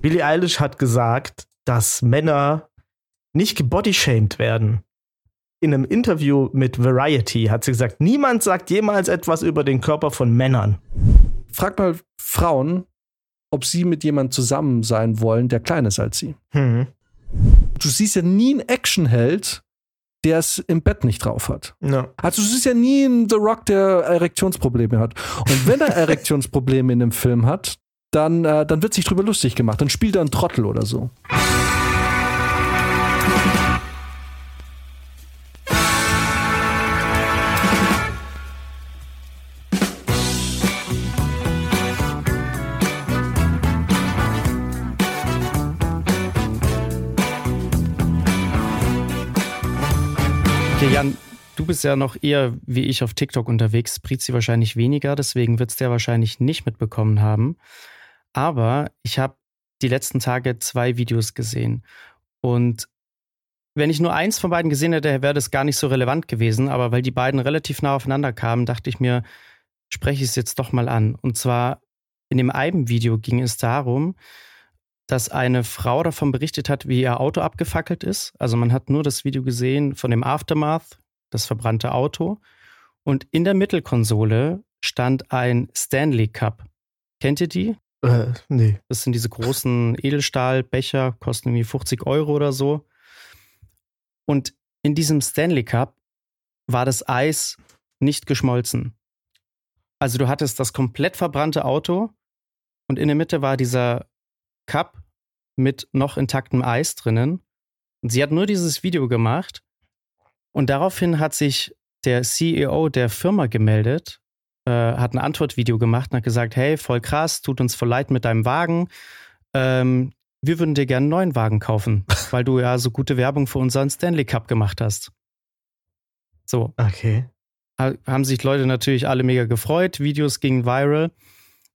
Billie Eilish hat gesagt, dass Männer nicht gebodyshamed werden. In einem Interview mit Variety hat sie gesagt, niemand sagt jemals etwas über den Körper von Männern. Frag mal Frauen, ob sie mit jemandem zusammen sein wollen, der kleiner ist als sie. Hm. Du siehst ja nie einen Actionheld, der es im Bett nicht drauf hat. Ja. Also du siehst ja nie einen The Rock, der Erektionsprobleme hat. Und wenn er Erektionsprobleme in einem Film hat, dann, äh, dann wird sich drüber lustig gemacht. Dann spielt er einen Trottel oder so. Okay, Jan, du bist ja noch eher wie ich auf TikTok unterwegs, Prizi wahrscheinlich weniger, deswegen wird es der wahrscheinlich nicht mitbekommen haben. Aber ich habe die letzten Tage zwei Videos gesehen. Und wenn ich nur eins von beiden gesehen hätte, wäre das gar nicht so relevant gewesen. Aber weil die beiden relativ nah aufeinander kamen, dachte ich mir, spreche ich es jetzt doch mal an. Und zwar in dem einen Video ging es darum, dass eine Frau davon berichtet hat, wie ihr Auto abgefackelt ist. Also man hat nur das Video gesehen von dem Aftermath, das verbrannte Auto. Und in der Mittelkonsole stand ein Stanley Cup. Kennt ihr die? Äh, nee. Das sind diese großen Edelstahlbecher, kosten irgendwie 50 Euro oder so. Und in diesem Stanley Cup war das Eis nicht geschmolzen. Also du hattest das komplett verbrannte Auto und in der Mitte war dieser Cup mit noch intaktem Eis drinnen. Und sie hat nur dieses Video gemacht. Und daraufhin hat sich der CEO der Firma gemeldet, äh, hat ein Antwortvideo gemacht und hat gesagt, hey, voll krass, tut uns voll leid mit deinem Wagen. Ähm, wir würden dir gerne einen neuen Wagen kaufen, weil du ja so gute Werbung für unseren Stanley Cup gemacht hast. So. Okay. Ha haben sich Leute natürlich alle mega gefreut, Videos gingen viral.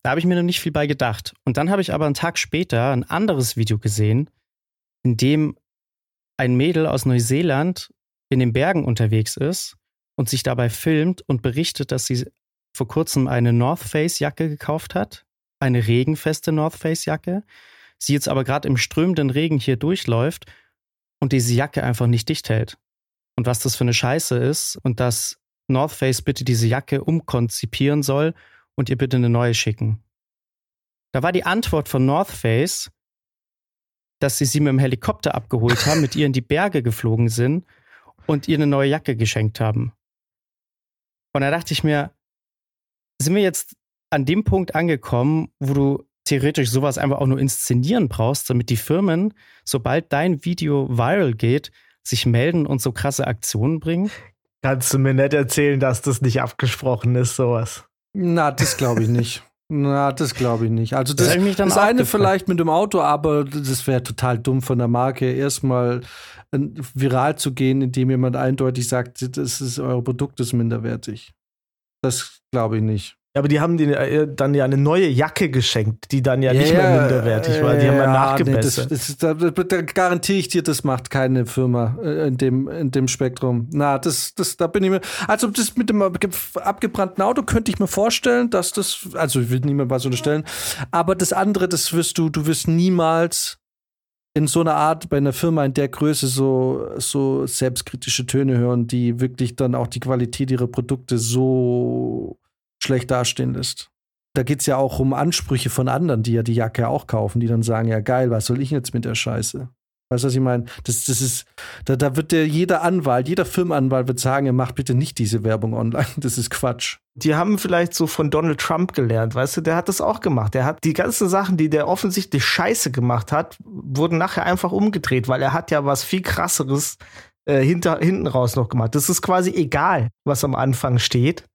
Da habe ich mir noch nicht viel bei gedacht. Und dann habe ich aber einen Tag später ein anderes Video gesehen, in dem ein Mädel aus Neuseeland in den Bergen unterwegs ist und sich dabei filmt und berichtet, dass sie vor kurzem eine North Face Jacke gekauft hat, eine regenfeste North Face Jacke. Sie jetzt aber gerade im strömenden Regen hier durchläuft und diese Jacke einfach nicht dicht hält. Und was das für eine Scheiße ist und dass North Face bitte diese Jacke umkonzipieren soll und ihr bitte eine neue schicken. Da war die Antwort von North Face, dass sie sie mit dem Helikopter abgeholt haben, mit ihr in die Berge geflogen sind und ihr eine neue Jacke geschenkt haben. Und da dachte ich mir, sind wir jetzt an dem Punkt angekommen, wo du theoretisch sowas einfach auch nur inszenieren brauchst, damit die Firmen, sobald dein Video viral geht, sich melden und so krasse Aktionen bringen? Kannst du mir nicht erzählen, dass das nicht abgesprochen ist, sowas? Na, das glaube ich nicht. Na, das glaube ich nicht. Also das, Das das auch eine gefragt. vielleicht mit dem Auto, aber das wäre total dumm von der Marke, erstmal äh, viral zu gehen, indem jemand eindeutig sagt, das ist euer Produkt ist minderwertig. Das glaube ich nicht. Aber die haben dir äh, dann ja eine neue Jacke geschenkt, die dann ja nicht mehr minderwertig war. Die haben ja nachgebessert. Nee, das, das, da, da garantiere ich dir, das macht keine Firma äh, in dem, in dem Spektrum. Na, das, das, da bin ich mir. Also, das mit dem abge- abgebrannten Auto könnte ich mir vorstellen, dass das. Also, ich will niemand was unterstellen. Aber das andere, das wirst du, du wirst niemals in so einer Art bei einer Firma in der Größe so, so selbstkritische Töne hören, die wirklich dann auch die Qualität ihrer Produkte so schlecht dastehen lässt. Da geht es ja auch um Ansprüche von anderen, die ja die Jacke auch kaufen, die dann sagen, ja geil, was soll ich jetzt mit der Scheiße? Weißt du, was ich meine? Das, das ist, da, da wird der, jeder Anwalt, jeder Firmenanwalt wird sagen, er macht bitte nicht diese Werbung online. Das ist Quatsch. Die haben vielleicht so von Donald Trump gelernt, weißt du, der hat das auch gemacht. Der hat die ganzen Sachen, die der offensichtlich scheiße gemacht hat, wurden nachher einfach umgedreht, weil er hat ja was viel krasseres äh, hinter, hinten raus noch gemacht. Das ist quasi egal, was am Anfang steht.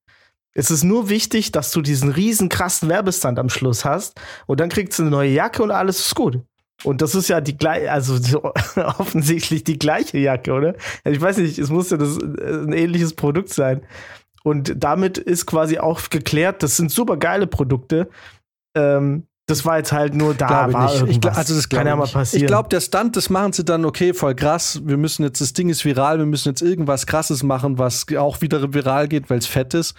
Es ist nur wichtig, dass du diesen riesen krassen Werbestand am Schluss hast und dann kriegst du eine neue Jacke und alles ist gut. Und das ist ja die gleiche, also so offensichtlich die gleiche Jacke, oder? Also Ich weiß nicht, es muss ja das, äh, ein ähnliches Produkt sein. Und damit ist quasi auch geklärt, das sind super geile Produkte. Ähm, das war jetzt halt nur da. Glaube war ich nicht. Ich, also das kann ja mal passieren. Ich glaube, der Stunt, das machen sie dann, okay, voll krass. Wir müssen jetzt, das Ding ist viral, wir müssen jetzt irgendwas krasses machen, was auch wieder viral geht, weil es fett ist.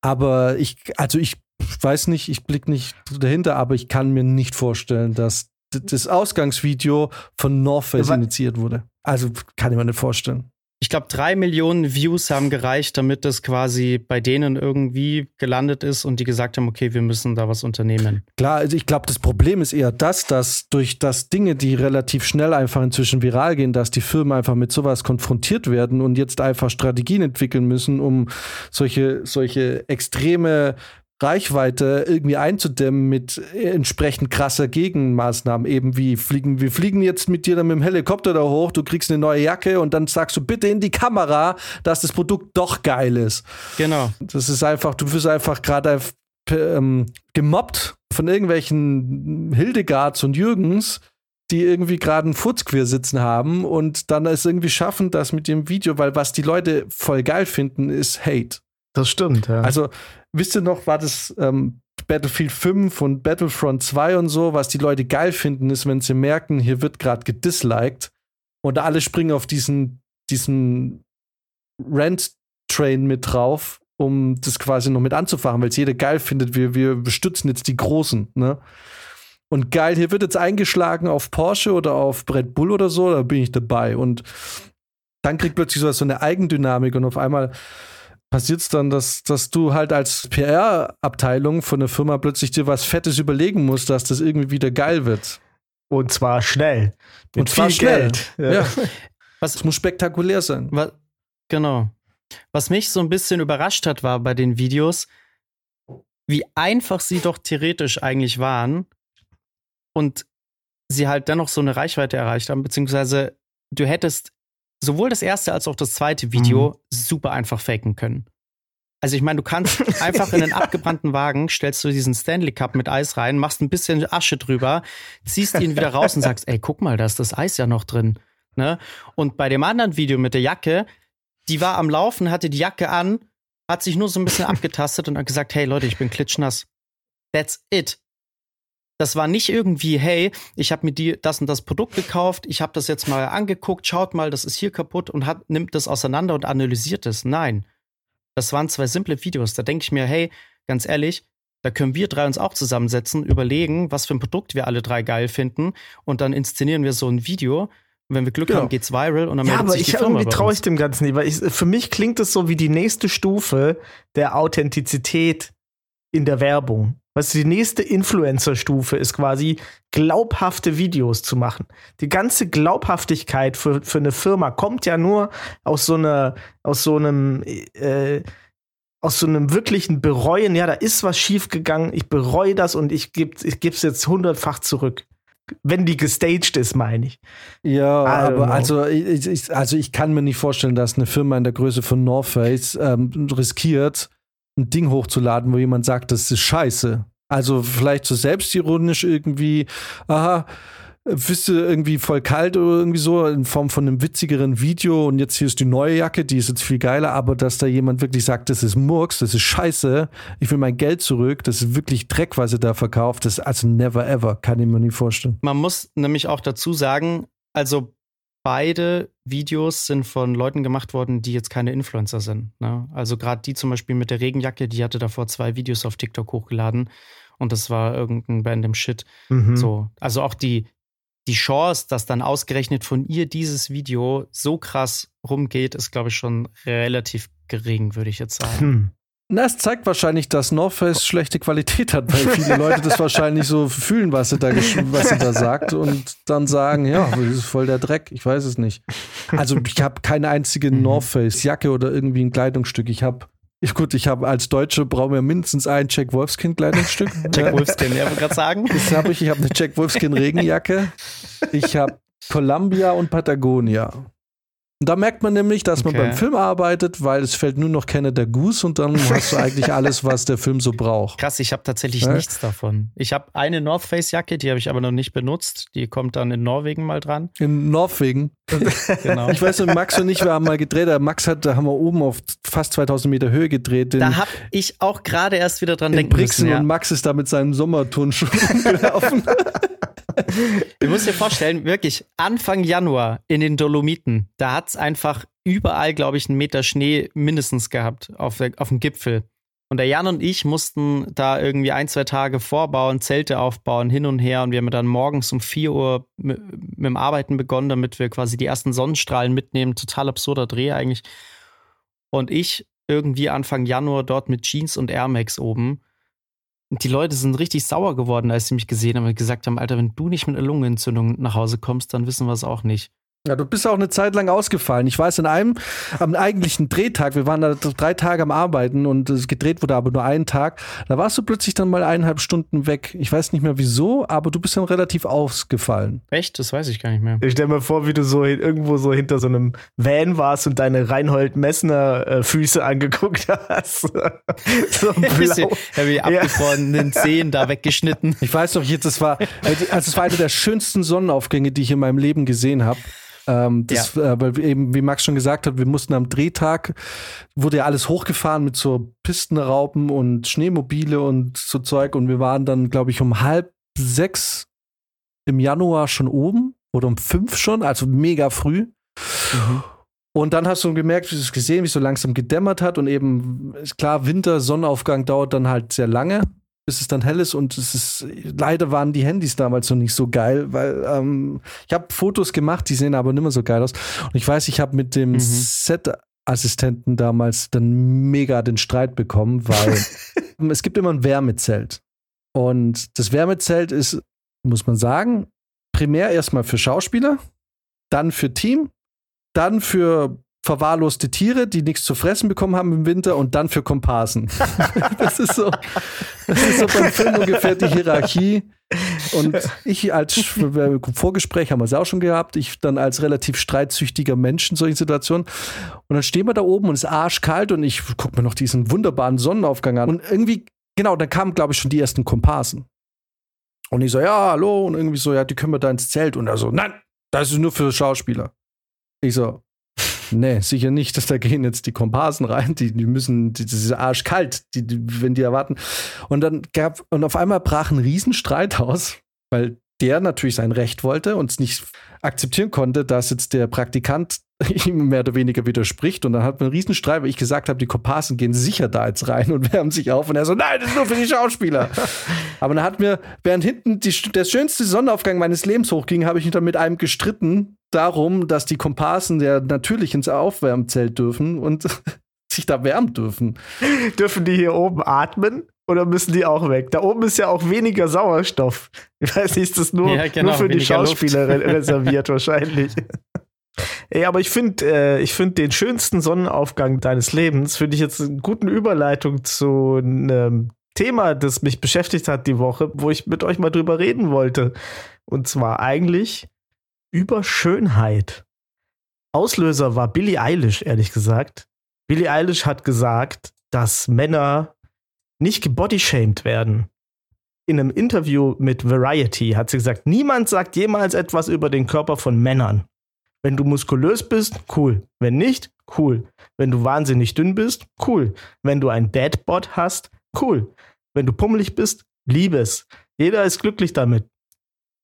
Aber ich, also ich weiß nicht, ich blick nicht dahinter, aber ich kann mir nicht vorstellen, dass das Ausgangsvideo von North Face initiiert wurde. Also kann ich mir nicht vorstellen ich glaube, drei Millionen Views haben gereicht, damit das quasi bei denen irgendwie gelandet ist und die gesagt haben, okay, wir müssen da was unternehmen. Klar, also ich glaube, das Problem ist eher das, dass durch das Dinge, die relativ schnell einfach inzwischen viral gehen, dass die Firmen einfach mit sowas konfrontiert werden und jetzt einfach Strategien entwickeln müssen, um solche, solche extreme Reichweite irgendwie einzudämmen mit entsprechend krasser Gegenmaßnahmen, eben wie fliegen, wir fliegen jetzt mit dir dann mit dem Helikopter da hoch, du kriegst eine neue Jacke und dann sagst du bitte in die Kamera, dass das Produkt doch geil ist. Genau. Das ist einfach, du wirst einfach gerade ähm, gemobbt von irgendwelchen Hildegards und Jürgens, die irgendwie gerade einen Furzqueer sitzen haben und dann es irgendwie schaffen, das mit dem Video, weil was die Leute voll geil finden, ist Hate. Das stimmt, ja. Also wisst ihr noch, war das ähm, Battlefield 5 und Battlefront 2 und so, was die Leute geil finden, ist, wenn sie merken, hier wird gerade gedisliked und alle springen auf diesen, diesen Rent-Train mit drauf, um das quasi noch mit anzufachen, weil es jeder geil findet, wir, wir stützen jetzt die Großen, ne? Und geil, hier wird jetzt eingeschlagen auf Porsche oder auf Red Bull oder so, da bin ich dabei. Und dann kriegt plötzlich so eine Eigendynamik und auf einmal passiert es dann, dass, dass du halt als PR-Abteilung von der Firma plötzlich dir was Fettes überlegen musst, dass das irgendwie wieder geil wird. Und zwar schnell. Mit Und zwar schnell. Geld. Ja. ja. Was, das muss spektakulär sein. Was, genau. Was mich so ein bisschen überrascht hat, war bei den Videos, wie einfach sie doch theoretisch eigentlich waren und sie halt dennoch so eine Reichweite erreicht haben, beziehungsweise du hättest sowohl das erste als auch das zweite Video mhm. super einfach faken können. Also ich meine, du kannst einfach in einen abgebrannten Wagen, stellst du diesen Stanley Cup mit Eis rein, machst ein bisschen Asche drüber, ziehst ihn wieder raus und sagst, ey, guck mal, da ist das Eis ja noch drin. Ne? Und bei dem anderen Video mit der Jacke, die war am Laufen, hatte die Jacke an, hat sich nur so ein bisschen abgetastet und hat gesagt, hey Leute, ich bin klitschnass. That's it. Das war nicht irgendwie, hey, ich habe mir die, das und das Produkt gekauft, ich habe das jetzt mal angeguckt, schaut mal, das ist hier kaputt und hat, nimmt das auseinander und analysiert es. Nein. Das waren zwei simple Videos. Da denke ich mir, hey, ganz ehrlich, da können wir drei uns auch zusammensetzen, überlegen, was für ein Produkt wir alle drei geil finden und dann inszenieren wir so ein Video. Und wenn wir Glück genau. haben, geht's viral und dann Ja, aber ich irgendwie traue ich dem Ganzen nicht, weil ich, für mich klingt es so wie die nächste Stufe der Authentizität in der Werbung. Du, die nächste Influencer-Stufe ist quasi, glaubhafte Videos zu machen. Die ganze Glaubhaftigkeit für, für eine Firma kommt ja nur aus so einer, aus so einem, äh, aus so einem wirklichen Bereuen, ja, da ist was schiefgegangen, ich bereue das und ich gebe ich geb's jetzt hundertfach zurück. Wenn die gestaged ist, meine ich. Ja, aber also ich, also ich kann mir nicht vorstellen, dass eine Firma in der Größe von North Face ähm, riskiert, ein Ding hochzuladen, wo jemand sagt, das ist scheiße. Also vielleicht so selbstironisch irgendwie, aha, bist du irgendwie voll kalt oder irgendwie so in Form von einem witzigeren Video und jetzt hier ist die neue Jacke, die ist jetzt viel geiler, aber dass da jemand wirklich sagt, das ist Murks, das ist scheiße, ich will mein Geld zurück, das ist wirklich Dreck, was er da verkauft, das ist also never ever, kann ich mir nicht vorstellen. Man muss nämlich auch dazu sagen, also beide Videos sind von Leuten gemacht worden, die jetzt keine Influencer sind. Ne? Also gerade die zum Beispiel mit der Regenjacke, die hatte davor zwei Videos auf TikTok hochgeladen und das war irgendein random Shit. Mhm. So, also auch die die Chance, dass dann ausgerechnet von ihr dieses Video so krass rumgeht, ist glaube ich schon relativ gering, würde ich jetzt sagen. Hm. Na, es zeigt wahrscheinlich, dass North Face schlechte Qualität hat, weil viele Leute das wahrscheinlich so fühlen, was sie da, was sie da sagt und dann sagen, ja, das ist voll der Dreck. Ich weiß es nicht. Also ich habe keine einzige mhm. North Face Jacke oder irgendwie ein Kleidungsstück. Ich habe ich, gut, ich habe als Deutsche brauchen wir mindestens ein Jack Wolfskin Kleidungsstück. Jack Wolfskin, ja, wollte gerade sagen. Das habe ich. Ich habe eine Jack Wolfskin Regenjacke. Ich habe Columbia und Patagonia. Da merkt man nämlich, dass okay. man beim Film arbeitet, weil es fällt nur noch Canada Goose und dann hast du eigentlich alles, was der Film so braucht. Krass, ich habe tatsächlich ja? nichts davon. Ich habe eine North Face Jacke, die habe ich aber noch nicht benutzt. Die kommt dann in Norwegen mal dran. In Norwegen? genau. Ich weiß nicht, Max und ich, wir haben mal gedreht. Max hat, da haben wir oben auf fast 2000 Meter Höhe gedreht. Da habe ich auch gerade erst wieder dran denken Brixen müssen. Ja. Und Max ist da mit seinem Sommerturnschuh gelaufen. Du musst dir vorstellen, wirklich Anfang Januar in den Dolomiten, da hat es einfach überall, glaube ich, einen Meter Schnee mindestens gehabt auf, der, auf dem Gipfel. Und der Jan und ich mussten da irgendwie ein, zwei Tage vorbauen, Zelte aufbauen, hin und her. Und wir haben dann morgens um 4 Uhr mit, mit dem Arbeiten begonnen, damit wir quasi die ersten Sonnenstrahlen mitnehmen. Total absurder Dreh eigentlich. Und ich irgendwie Anfang Januar dort mit Jeans und Air Max oben. Und die Leute sind richtig sauer geworden, als sie mich gesehen haben und gesagt haben, Alter, wenn du nicht mit einer Lungenentzündung nach Hause kommst, dann wissen wir es auch nicht. Ja, du bist auch eine Zeit lang ausgefallen. Ich weiß, in einem, am eigentlichen Drehtag, wir waren da drei Tage am Arbeiten und es gedreht wurde aber nur einen Tag, da warst du plötzlich dann mal eineinhalb Stunden weg. Ich weiß nicht mehr wieso, aber du bist dann relativ ausgefallen. Echt? Das weiß ich gar nicht mehr. Ich stell mir vor, wie du so irgendwo so hinter so einem Van warst und deine Reinhold Messner äh, Füße angeguckt hast. so blau. Ja, wie abgefrorenen ja. Zehen da weggeschnitten. Ich weiß noch, jetzt, das war, also es war eine der schönsten Sonnenaufgänge, die ich in meinem Leben gesehen habe. Ähm, das, ja. äh, weil eben, wie Max schon gesagt hat, wir mussten am Drehtag, wurde ja alles hochgefahren mit so Pistenraupen und Schneemobile und so Zeug. Und wir waren dann, glaube ich, um halb sechs im Januar schon oben oder um fünf schon, also mega früh. Mhm. Und dann hast du gemerkt, wie du es gesehen, wie es so langsam gedämmert hat und eben, ist klar, Winter, Sonnenaufgang dauert dann halt sehr lange bis es dann hell ist und es ist leider waren die Handys damals noch nicht so geil, weil ähm, ich habe Fotos gemacht, die sehen aber nicht mehr so geil aus und ich weiß, ich habe mit dem mhm. Set Assistenten damals dann mega den Streit bekommen, weil es gibt immer ein Wärmezelt und das Wärmezelt ist, muss man sagen, primär erstmal für Schauspieler, dann für Team, dann für verwahrloste Tiere, die nichts zu fressen bekommen haben im Winter und dann für Komparsen. das ist so, das ist so beim Film ungefähr die Hierarchie. Und ich als Vorgespräch haben wir es auch schon gehabt, ich dann als relativ streitsüchtiger Mensch in solchen Situationen. Und dann stehen wir da oben und es ist arschkalt und ich gucke mir noch diesen wunderbaren Sonnenaufgang an. Und irgendwie, genau, dann kamen, glaube ich, schon die ersten Komparsen. Und ich so, ja, hallo. Und irgendwie so, ja, die können wir da ins Zelt. Und er so, nein, das ist nur für Schauspieler. Ich so, Nee, sicher nicht. Dass da gehen jetzt die Komparsen rein, die, die müssen, die, das ist arschkalt, die, die, wenn die erwarten. Und dann gab, und auf einmal brach ein Riesenstreit aus, weil der natürlich sein Recht wollte und es nicht akzeptieren konnte, dass jetzt der Praktikant ihm mehr oder weniger widerspricht. Und dann hat man einen Riesenstreit, weil ich gesagt habe, die Komparsen gehen sicher da jetzt rein und wärmen sich auf. Und er so, nein, das ist nur für die Schauspieler. Aber dann hat mir, während hinten die, der schönste Sonnenaufgang meines Lebens hochging, habe ich mich dann mit einem gestritten darum, dass die Komparsen ja natürlich ins Aufwärmzelt dürfen und sich da wärmen dürfen. Dürfen die hier oben atmen? Oder müssen die auch weg? Da oben ist ja auch weniger Sauerstoff. Ich weiß nicht, ist das nur, ja, genau, nur für die Schauspieler reserviert wahrscheinlich. Ey, aber ich finde, äh, ich finde den schönsten Sonnenaufgang deines Lebens, finde ich jetzt eine gute Überleitung zu einem Thema, das mich beschäftigt hat die Woche, wo ich mit euch mal drüber reden wollte. Und zwar eigentlich über Schönheit. Auslöser war Billie Eilish, ehrlich gesagt. Billie Eilish hat gesagt, dass Männer nicht gebodyshamed werden. In einem Interview mit Variety hat sie gesagt, niemand sagt jemals etwas über den Körper von Männern. Wenn du muskulös bist, cool. Wenn nicht, cool. Wenn du wahnsinnig dünn bist, cool. Wenn du ein Deadbot hast, cool. Wenn du pummelig bist, liebe es. Jeder ist glücklich damit.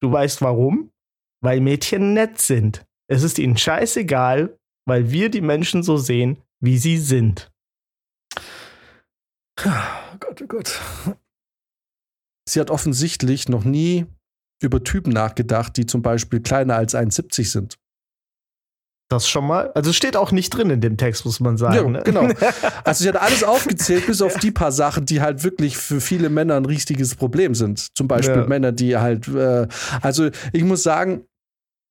Du weißt warum? Weil Mädchen nett sind. Es ist ihnen scheißegal, weil wir die Menschen so sehen, wie sie sind. Oh Gott, oh Gott. Sie hat offensichtlich noch nie über Typen nachgedacht, die zum Beispiel kleiner als 1,70 sind. Das schon mal. Also steht auch nicht drin in dem Text, muss man sagen. Ja, ne? genau. Also sie hat alles aufgezählt, bis auf die paar Sachen, die halt wirklich für viele Männer ein riesiges Problem sind. Zum Beispiel ja. Männer, die halt, äh, also ich muss sagen,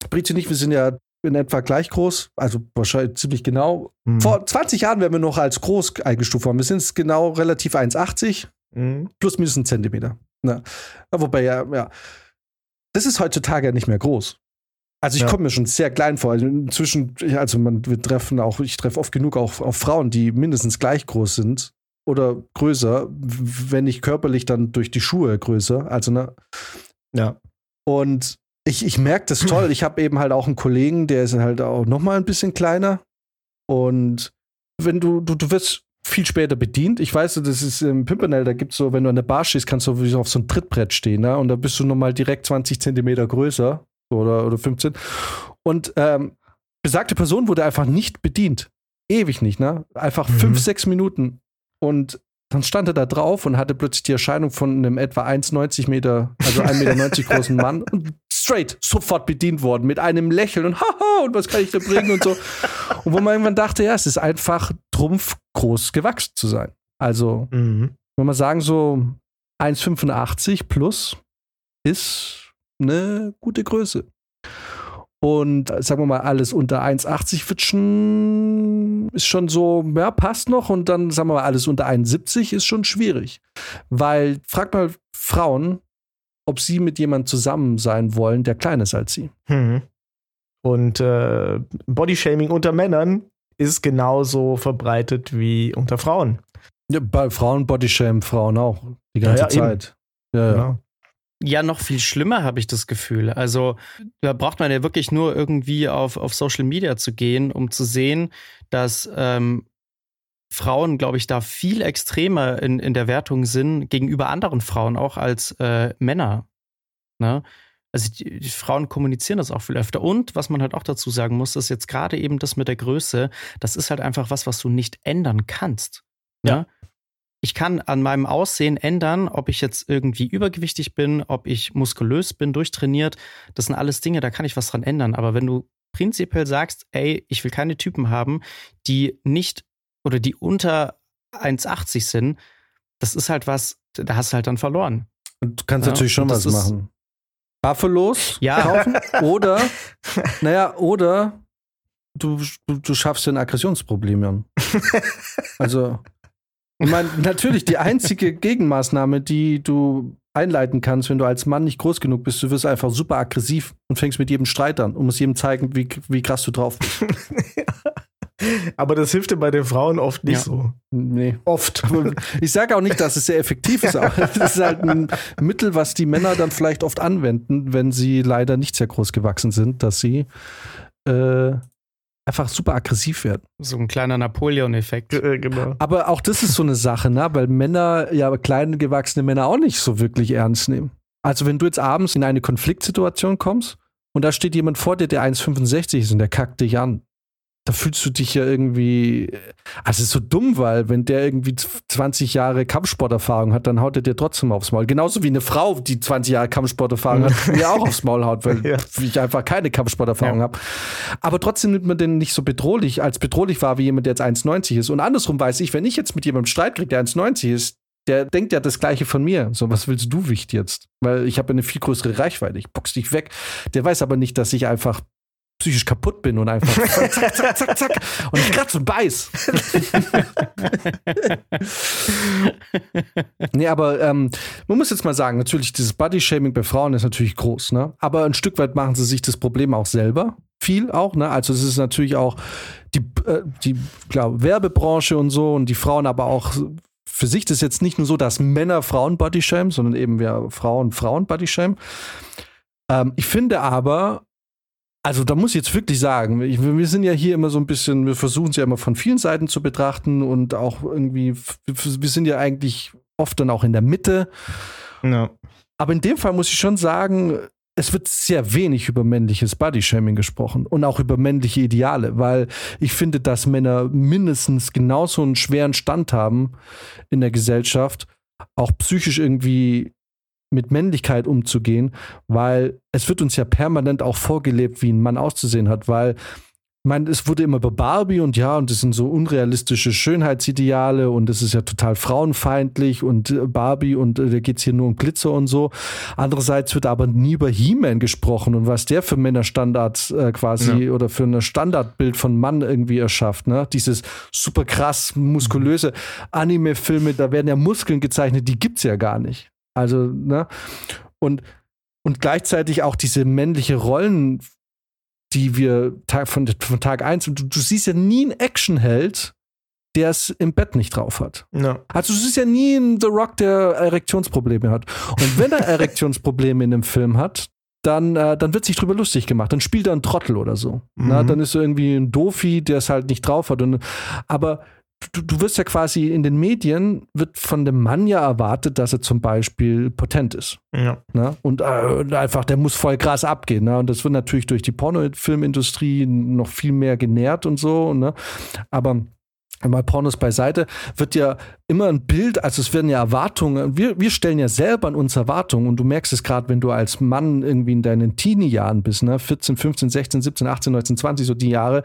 Britzi und ich, wir sind ja in etwa gleich groß, also wahrscheinlich ziemlich genau. Mhm. Vor 20 Jahren wären wir noch als groß eingestuft worden. Wir sind genau relativ 1,80 mhm. plus minus einen Zentimeter. Ja. Wobei ja, ja. Das ist heutzutage ja nicht mehr groß. Also ich ja. komme mir schon sehr klein vor. Also inzwischen, also man, wir treffen auch, ich treffe oft genug auch auf Frauen, die mindestens gleich groß sind oder größer, wenn nicht körperlich, dann durch die Schuhe größer. Also ne. Ja. Und ich, ich merke das toll. Ich habe eben halt auch einen Kollegen, der ist halt auch noch mal ein bisschen kleiner. Und wenn du, du, du wirst viel später bedient. Ich weiß, das ist im Pimpernel, da gibt es so, wenn du an der Bar stehst, kannst du auf so ein Trittbrett stehen, ne? Und da bist du nochmal direkt 20 Zentimeter größer oder, oder 15. Und ähm, besagte Person wurde einfach nicht bedient. Ewig nicht, ne? Einfach mhm. fünf, sechs Minuten. Und dann stand er da drauf und hatte plötzlich die Erscheinung von einem etwa 1,90 Meter, also 1,90 Meter großen Mann und straight sofort bedient worden mit einem Lächeln und haha und was kann ich da bringen und so. Und wo man irgendwann dachte, ja, es ist einfach Trumpf groß gewachsen zu sein. Also, mhm. wenn man sagen, so 1,85 plus ist eine gute Größe. Und äh, sagen wir mal, alles unter 1,80 wird schon, ist schon so, ja, passt noch. Und dann, sagen wir mal, alles unter 1,70 ist schon schwierig. Weil, frag mal Frauen, ob sie mit jemandem zusammen sein wollen, der kleiner ist als sie. Hm. Und äh, Bodyshaming unter Männern ist genauso verbreitet wie unter Frauen. Ja, bei Frauen Bodyshamen Frauen auch die ganze ja, ja, Zeit. Ja, ja. Genau. Ja, noch viel schlimmer habe ich das Gefühl. Also da braucht man ja wirklich nur irgendwie auf, auf Social Media zu gehen, um zu sehen, dass ähm, Frauen, glaube ich, da viel extremer in, in der Wertung sind gegenüber anderen Frauen auch als äh, Männer. Ne? Also die, die, Frauen kommunizieren das auch viel öfter. Und was man halt auch dazu sagen muss, ist jetzt gerade eben das mit der Größe, das ist halt einfach was, was du nicht ändern kannst. Ne? Ich kann an meinem Aussehen ändern, ob ich jetzt irgendwie übergewichtig bin, ob ich muskulös bin, durchtrainiert. Das sind alles Dinge, da kann ich was dran ändern. Aber wenn du prinzipiell sagst, ey, ich will keine Typen haben, die nicht oder die unter 1,80 sind, das ist halt was, da hast du halt dann verloren. Und du kannst ja, natürlich schon was machen. Buffalos ja. kaufen oder, naja, oder du, du, du schaffst dir ein Aggressionsproblem, Jan. Also, ich meine, natürlich die einzige Gegenmaßnahme, die du einleiten kannst, wenn du als Mann nicht groß genug bist, du wirst einfach super aggressiv und fängst mit jedem Streit an und musst jedem zeigen, wie, wie krass du drauf bist. Aber das hilft dir bei den Frauen oft nicht ja. so. Nee. Oft. Ich sage auch nicht, dass es sehr effektiv ist, aber das ist halt ein Mittel, was die Männer dann vielleicht oft anwenden, wenn sie leider nicht sehr groß gewachsen sind, dass sie äh, einfach super aggressiv werden. So ein kleiner Napoleon-Effekt. Äh, genau. Aber auch das ist so eine Sache, ne? weil Männer, ja, kleine gewachsene Männer auch nicht so wirklich ernst nehmen. Also wenn du jetzt abends in eine Konfliktsituation kommst und da steht jemand vor dir, der 1,65 ist und der kackt dich an, da fühlst du dich ja irgendwie, also es ist so dumm, weil wenn der irgendwie 20 Jahre Kampfsporterfahrung hat, dann haut er dir trotzdem aufs Maul. Genauso wie eine Frau, die 20 Jahre Kampfsporterfahrung hat, mir auch aufs Maul haut, weil ja. ich einfach keine Kampfsporterfahrung ja. habe. Aber trotzdem nimmt man den nicht so bedrohlich, als bedrohlich war wie jemand, der jetzt 1,90 ist. Und andersrum weiß ich, wenn ich jetzt mit jemandem Streit kriege, der 1,90 ist, der denkt ja das Gleiche von mir. So, was willst du wichtig jetzt? Weil ich habe eine viel größere Reichweite. Ich box dich weg. Der weiß aber nicht, dass ich einfach psychisch kaputt bin und einfach zack, zack, zack, zack, und ich kratze und beiß. nee, aber ähm, man muss jetzt mal sagen, natürlich, dieses Body-Shaming bei Frauen ist natürlich groß, ne? Aber ein Stück weit machen sie sich das Problem auch selber. Viel auch, ne? Also es ist natürlich auch die, äh, die klar, Werbebranche und so und die Frauen aber auch für sich das ist jetzt nicht nur so, dass Männer Frauen Body shamen, sondern eben wir Frauen Frauen Body shamen. Ähm, ich finde aber, also da muss ich jetzt wirklich sagen, wir sind ja hier immer so ein bisschen, wir versuchen es ja immer von vielen Seiten zu betrachten und auch irgendwie, wir sind ja eigentlich oft dann auch in der Mitte. Ja. Aber in dem Fall muss ich schon sagen, es wird sehr wenig über männliches Bodyshaming gesprochen und auch über männliche Ideale, weil ich finde, dass Männer mindestens genauso einen schweren Stand haben in der Gesellschaft, auch psychisch irgendwie mit Männlichkeit umzugehen, weil es wird uns ja permanent auch vorgelebt, wie ein Mann auszusehen hat, weil ich meine, es wurde immer über Barbie und ja, und das sind so unrealistische Schönheitsideale und es ist ja total frauenfeindlich und äh, Barbie und äh, da geht es hier nur um Glitzer und so. Andererseits wird aber nie über He-Man gesprochen und was der für Männerstandards äh, quasi ja. oder für ein Standardbild von Mann irgendwie erschafft. Ne? Dieses super krass muskulöse Anime-Filme, da werden ja Muskeln gezeichnet, die gibt es ja gar nicht. Also, ne? Und, und gleichzeitig auch diese männliche Rollen, die wir von, von Tag 1, du, du siehst ja nie einen Actionheld, der es im Bett nicht drauf hat. Ja. Also du siehst ja nie einen The Rock, der Erektionsprobleme hat. Und wenn er Erektionsprobleme in einem Film hat, dann, äh, dann wird sich drüber lustig gemacht. Dann spielt er einen Trottel oder so. Mhm. Na, dann ist er irgendwie ein Dofi, der es halt nicht drauf hat. Und, aber du, du wirst ja quasi in den Medien, wird von dem Mann ja erwartet, dass er zum Beispiel potent ist. Ja. Ne? Und äh, einfach, der muss voll krass abgehen. Ne? Und das wird natürlich durch die Pornofilmindustrie noch viel mehr genährt und so. Ne? Aber mal Pornos beiseite, wird ja immer ein Bild, also es werden ja Erwartungen, wir, wir stellen ja selber an uns Erwartungen und du merkst es gerade, wenn du als Mann irgendwie in deinen Teenie-Jahren bist, ne, 14, 15, 16, 17, 18, 19, 20, so die Jahre,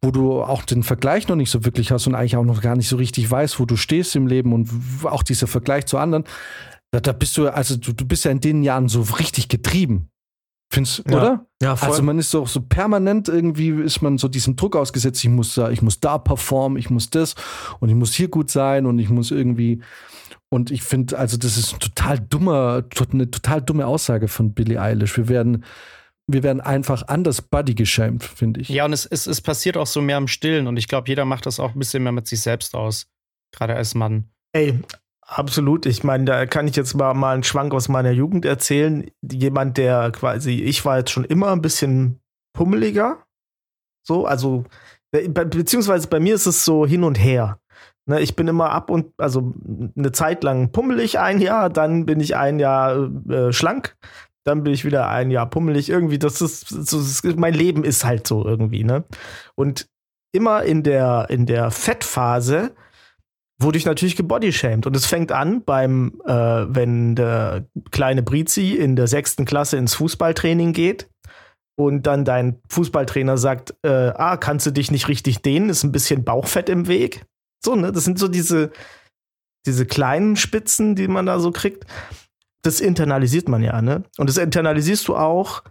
wo du auch den Vergleich noch nicht so wirklich hast und eigentlich auch noch gar nicht so richtig weißt, wo du stehst im Leben und auch dieser Vergleich zu anderen, da, bist du, also du, du bist ja in den Jahren so richtig getrieben. Findest Ja. oder? Ja, voll. Also man ist doch so permanent irgendwie ist man so diesem Druck ausgesetzt, ich muss da, ich muss da performen, ich muss das und ich muss hier gut sein und ich muss irgendwie und ich finde, also das ist ein total dummer, eine total dumme Aussage von Billie Eilish. Wir werden, wir werden einfach anders Buddy geschämt, finde ich. Ja, und es, es, es passiert auch so mehr im Stillen und ich glaube, jeder macht das auch ein bisschen mehr mit sich selbst aus. Gerade als Mann. Ey, absolut. Ich meine, da kann ich jetzt mal, mal einen Schwank aus meiner Jugend erzählen. Jemand, der quasi, ich war jetzt schon immer ein bisschen pummeliger. So, also, be beziehungsweise bei mir ist es so hin und her. Ne, ich bin immer ab und, also eine Zeit lang pummelig ein Jahr, dann bin ich ein Jahr äh, schlank, dann bin ich wieder ein Jahr pummelig. Irgendwie, das ist, so, das ist, mein Leben ist halt so irgendwie, ne? Und immer in der, in der Fettphase wurde ich natürlich gebodyshamed. Und es fängt an beim, äh, wenn der kleine Brizi in der sechsten Klasse ins Fußballtraining geht und dann dein Fußballtrainer sagt, äh, ah, kannst du dich nicht richtig dehnen, ist ein bisschen Bauchfett im Weg. So, ne? Das sind so diese, diese kleinen Spitzen, die man da so kriegt. Das internalisiert man ja, ne? Und das internalisierst du auch,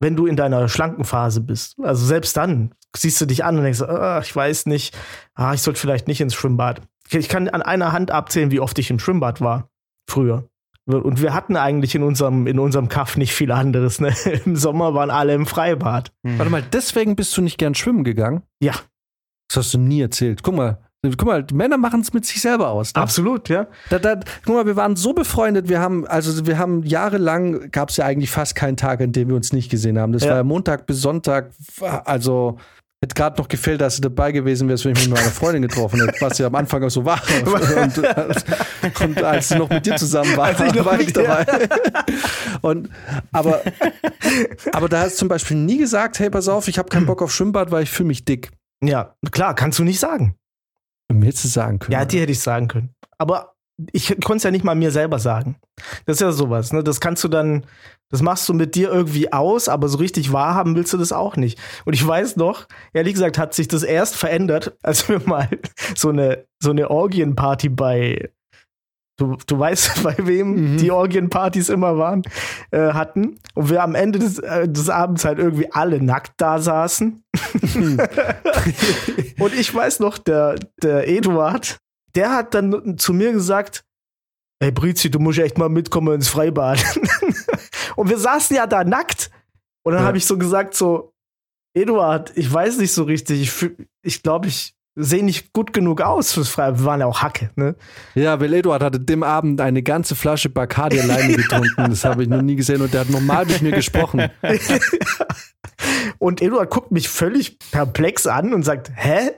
wenn du in deiner schlanken Phase bist. Also selbst dann siehst du dich an und denkst, ah, ich weiß nicht, ah, ich sollte vielleicht nicht ins Schwimmbad. Ich kann an einer Hand abzählen, wie oft ich im Schwimmbad war. Früher. Und wir hatten eigentlich in unserem, in unserem Kaff nicht viel anderes. Ne? Im Sommer waren alle im Freibad. Warte mal, deswegen bist du nicht gern schwimmen gegangen? Ja. Das hast du nie erzählt. Guck mal, guck mal, Männer machen es mit sich selber aus. Ne? Absolut, ja. Da, da, guck mal, wir waren so befreundet, wir haben, also wir haben jahrelang, gab es ja eigentlich fast keinen Tag, an dem wir uns nicht gesehen haben. Das Ja. war ja Montag bis Sonntag, also hätte gerade noch gefehlt, dass du dabei gewesen wärst, wenn ich mich mit meiner Freundin getroffen hätte, was ja am Anfang auch so war. Und, als- und als sie noch mit dir zusammen war, war ich dabei. Und, aber, aber da hast du zum Beispiel nie gesagt, hey, pass auf, ich habe keinen Bock auf Schwimmbad, weil ich fühle mich dick. Ja, klar, kannst du nicht sagen. Mir hättest du sagen können. Ja, dir hätte ich sagen können. Aber ich konnte es ja nicht mal mir selber sagen. Das ist ja sowas, ne? Das kannst du dann, das machst du mit dir irgendwie aus, aber so richtig wahrhaben willst du das auch nicht. Und ich weiß noch, ehrlich gesagt, hat sich das erst verändert, als wir mal so eine, so eine Orgienparty bei, du, du weißt, bei wem Mhm. die Orgienpartys immer waren, äh, hatten. Und wir am Ende des, äh, des Abends halt irgendwie alle nackt da saßen. Und ich weiß noch, der, der Eduard, der hat dann zu mir gesagt, ey Brizi, du musst echt mal mitkommen ins Freibad. und wir saßen ja da nackt. Und dann Ja. habe ich so gesagt, so, Eduard, ich weiß nicht so richtig, ich, fühl- ich glaube, ich sehe nicht gut genug aus fürs Freibad. Wir waren ja auch Hacke, ne? Ja, weil Eduard hatte dem Abend eine ganze Flasche Bacardi alleine getrunken. Das habe ich noch nie gesehen und der hat normal mit mir gesprochen. Und Eduard guckt mich völlig perplex an und sagt, hä?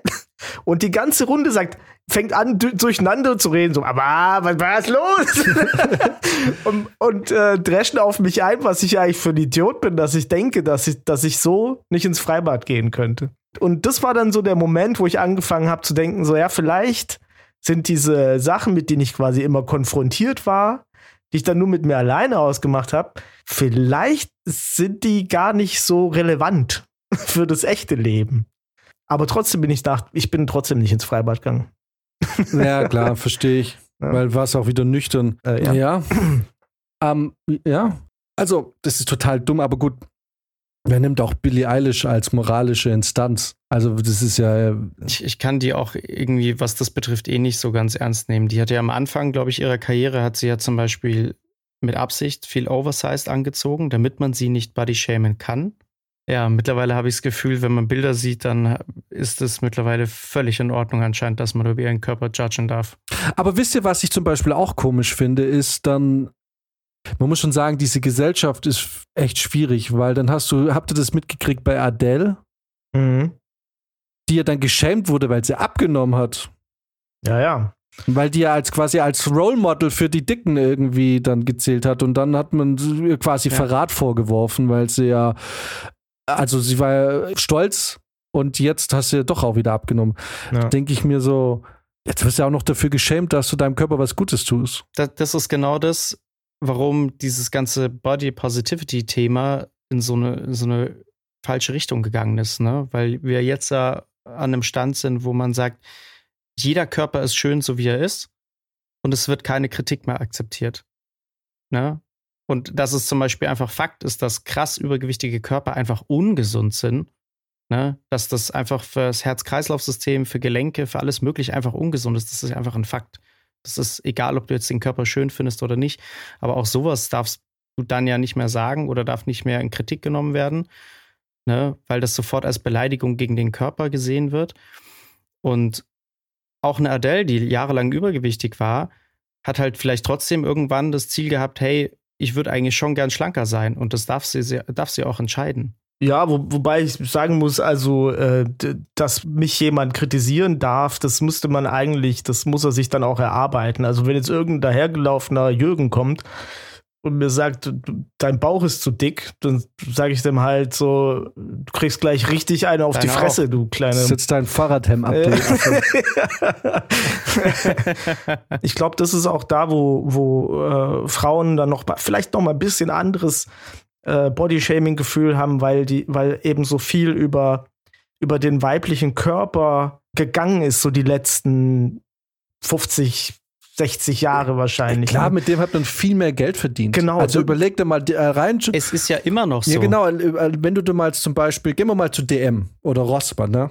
Und die ganze Runde sagt, fängt an, du- durcheinander zu reden, so, aber was war ist los? und und äh, dreschen auf mich ein, was ich eigentlich für ein Idiot bin, dass ich denke, dass ich, dass ich so nicht ins Freibad gehen könnte. Und das war dann so der Moment, wo ich angefangen habe zu denken, so, ja, vielleicht sind diese Sachen, mit denen ich quasi immer konfrontiert war, die ich dann nur mit mir alleine ausgemacht habe, vielleicht sind die gar nicht so relevant für das echte Leben. Aber trotzdem bin ich nach, ich bin trotzdem nicht ins Freibad gegangen. Ja, klar, verstehe ich. Ja. Weil war es auch wieder nüchtern. Äh, ja. Ja. Ähm, ja. Also, das ist total dumm, aber gut. Wer nimmt auch Billie Eilish als moralische Instanz? Also, das ist ja. äh, Ich, ich kann die auch irgendwie, was das betrifft, eh nicht so ganz ernst nehmen. Die hat ja am Anfang, glaube ich, ihrer Karriere hat sie ja zum Beispiel mit Absicht viel Oversized angezogen, damit man sie nicht body shamen kann. Ja, mittlerweile habe ich das Gefühl, wenn man Bilder sieht, dann ist es mittlerweile völlig in Ordnung anscheinend, dass man über ihren Körper judgen darf. Aber wisst ihr, was ich zum Beispiel auch komisch finde, ist dann, man muss schon sagen, diese Gesellschaft ist echt schwierig, weil dann hast du, habt ihr das mitgekriegt bei Adele, Mhm. die ja dann geschämt wurde, weil sie abgenommen hat. Ja, ja. Weil die ja als quasi als Role Model für die Dicken irgendwie dann gezählt hat und dann hat man ihr quasi Ja. Verrat vorgeworfen, weil sie ja, also sie war stolz und jetzt hast du ja doch auch wieder abgenommen. Ja. Denke ich mir so, jetzt wirst du ja auch noch dafür geschämt, dass du deinem Körper was Gutes tust. Das, das ist genau das, warum dieses ganze Body Positivity Thema in so eine, so eine falsche Richtung gegangen ist, ne? Weil wir jetzt ja an einem Stand sind, wo man sagt, jeder Körper ist schön, so wie er ist, und es wird keine Kritik mehr akzeptiert. Ne? Und dass es zum Beispiel einfach Fakt ist, dass krass übergewichtige Körper einfach ungesund sind. Ne? Dass das einfach fürs Herz-Kreislauf-System, für Gelenke, für alles Mögliche einfach ungesund ist. Das ist einfach ein Fakt. Das ist egal, ob du jetzt den Körper schön findest oder nicht. Aber auch sowas darfst du dann ja nicht mehr sagen oder darf nicht mehr in Kritik genommen werden, ne? weil das sofort als Beleidigung gegen den Körper gesehen wird. Und auch eine Adele, die jahrelang übergewichtig war, hat halt vielleicht trotzdem irgendwann das Ziel gehabt, hey, ich würde eigentlich schon gern schlanker sein und das darf sie, darf sie auch entscheiden. Ja, wo, wobei ich sagen muss, also, äh, dass mich jemand kritisieren darf, das müsste man eigentlich, das muss er sich dann auch erarbeiten. Also, wenn jetzt irgendein dahergelaufener Jürgen kommt und mir sagt, dein Bauch ist zu dick, dann sage ich dem halt so, du kriegst gleich richtig eine auf Deine die Fresse, auch. du kleine. Setz dein Fahrradhemm ab. ich glaube, das ist auch da, wo, wo äh, Frauen dann noch vielleicht noch mal ein bisschen anderes äh, Bodyshaming-Gefühl haben, weil die, weil eben so viel über über den weiblichen Körper gegangen ist, so die letzten 50, 60 Jahre wahrscheinlich. Klar, ne? mit dem hat man viel mehr Geld verdient. Genau. Also überleg dir mal äh, rein. Es ist ja immer noch so. Ja, genau. äh, Wenn du dir mal zum Beispiel, gehen wir mal zu DM oder Rossmann, ne?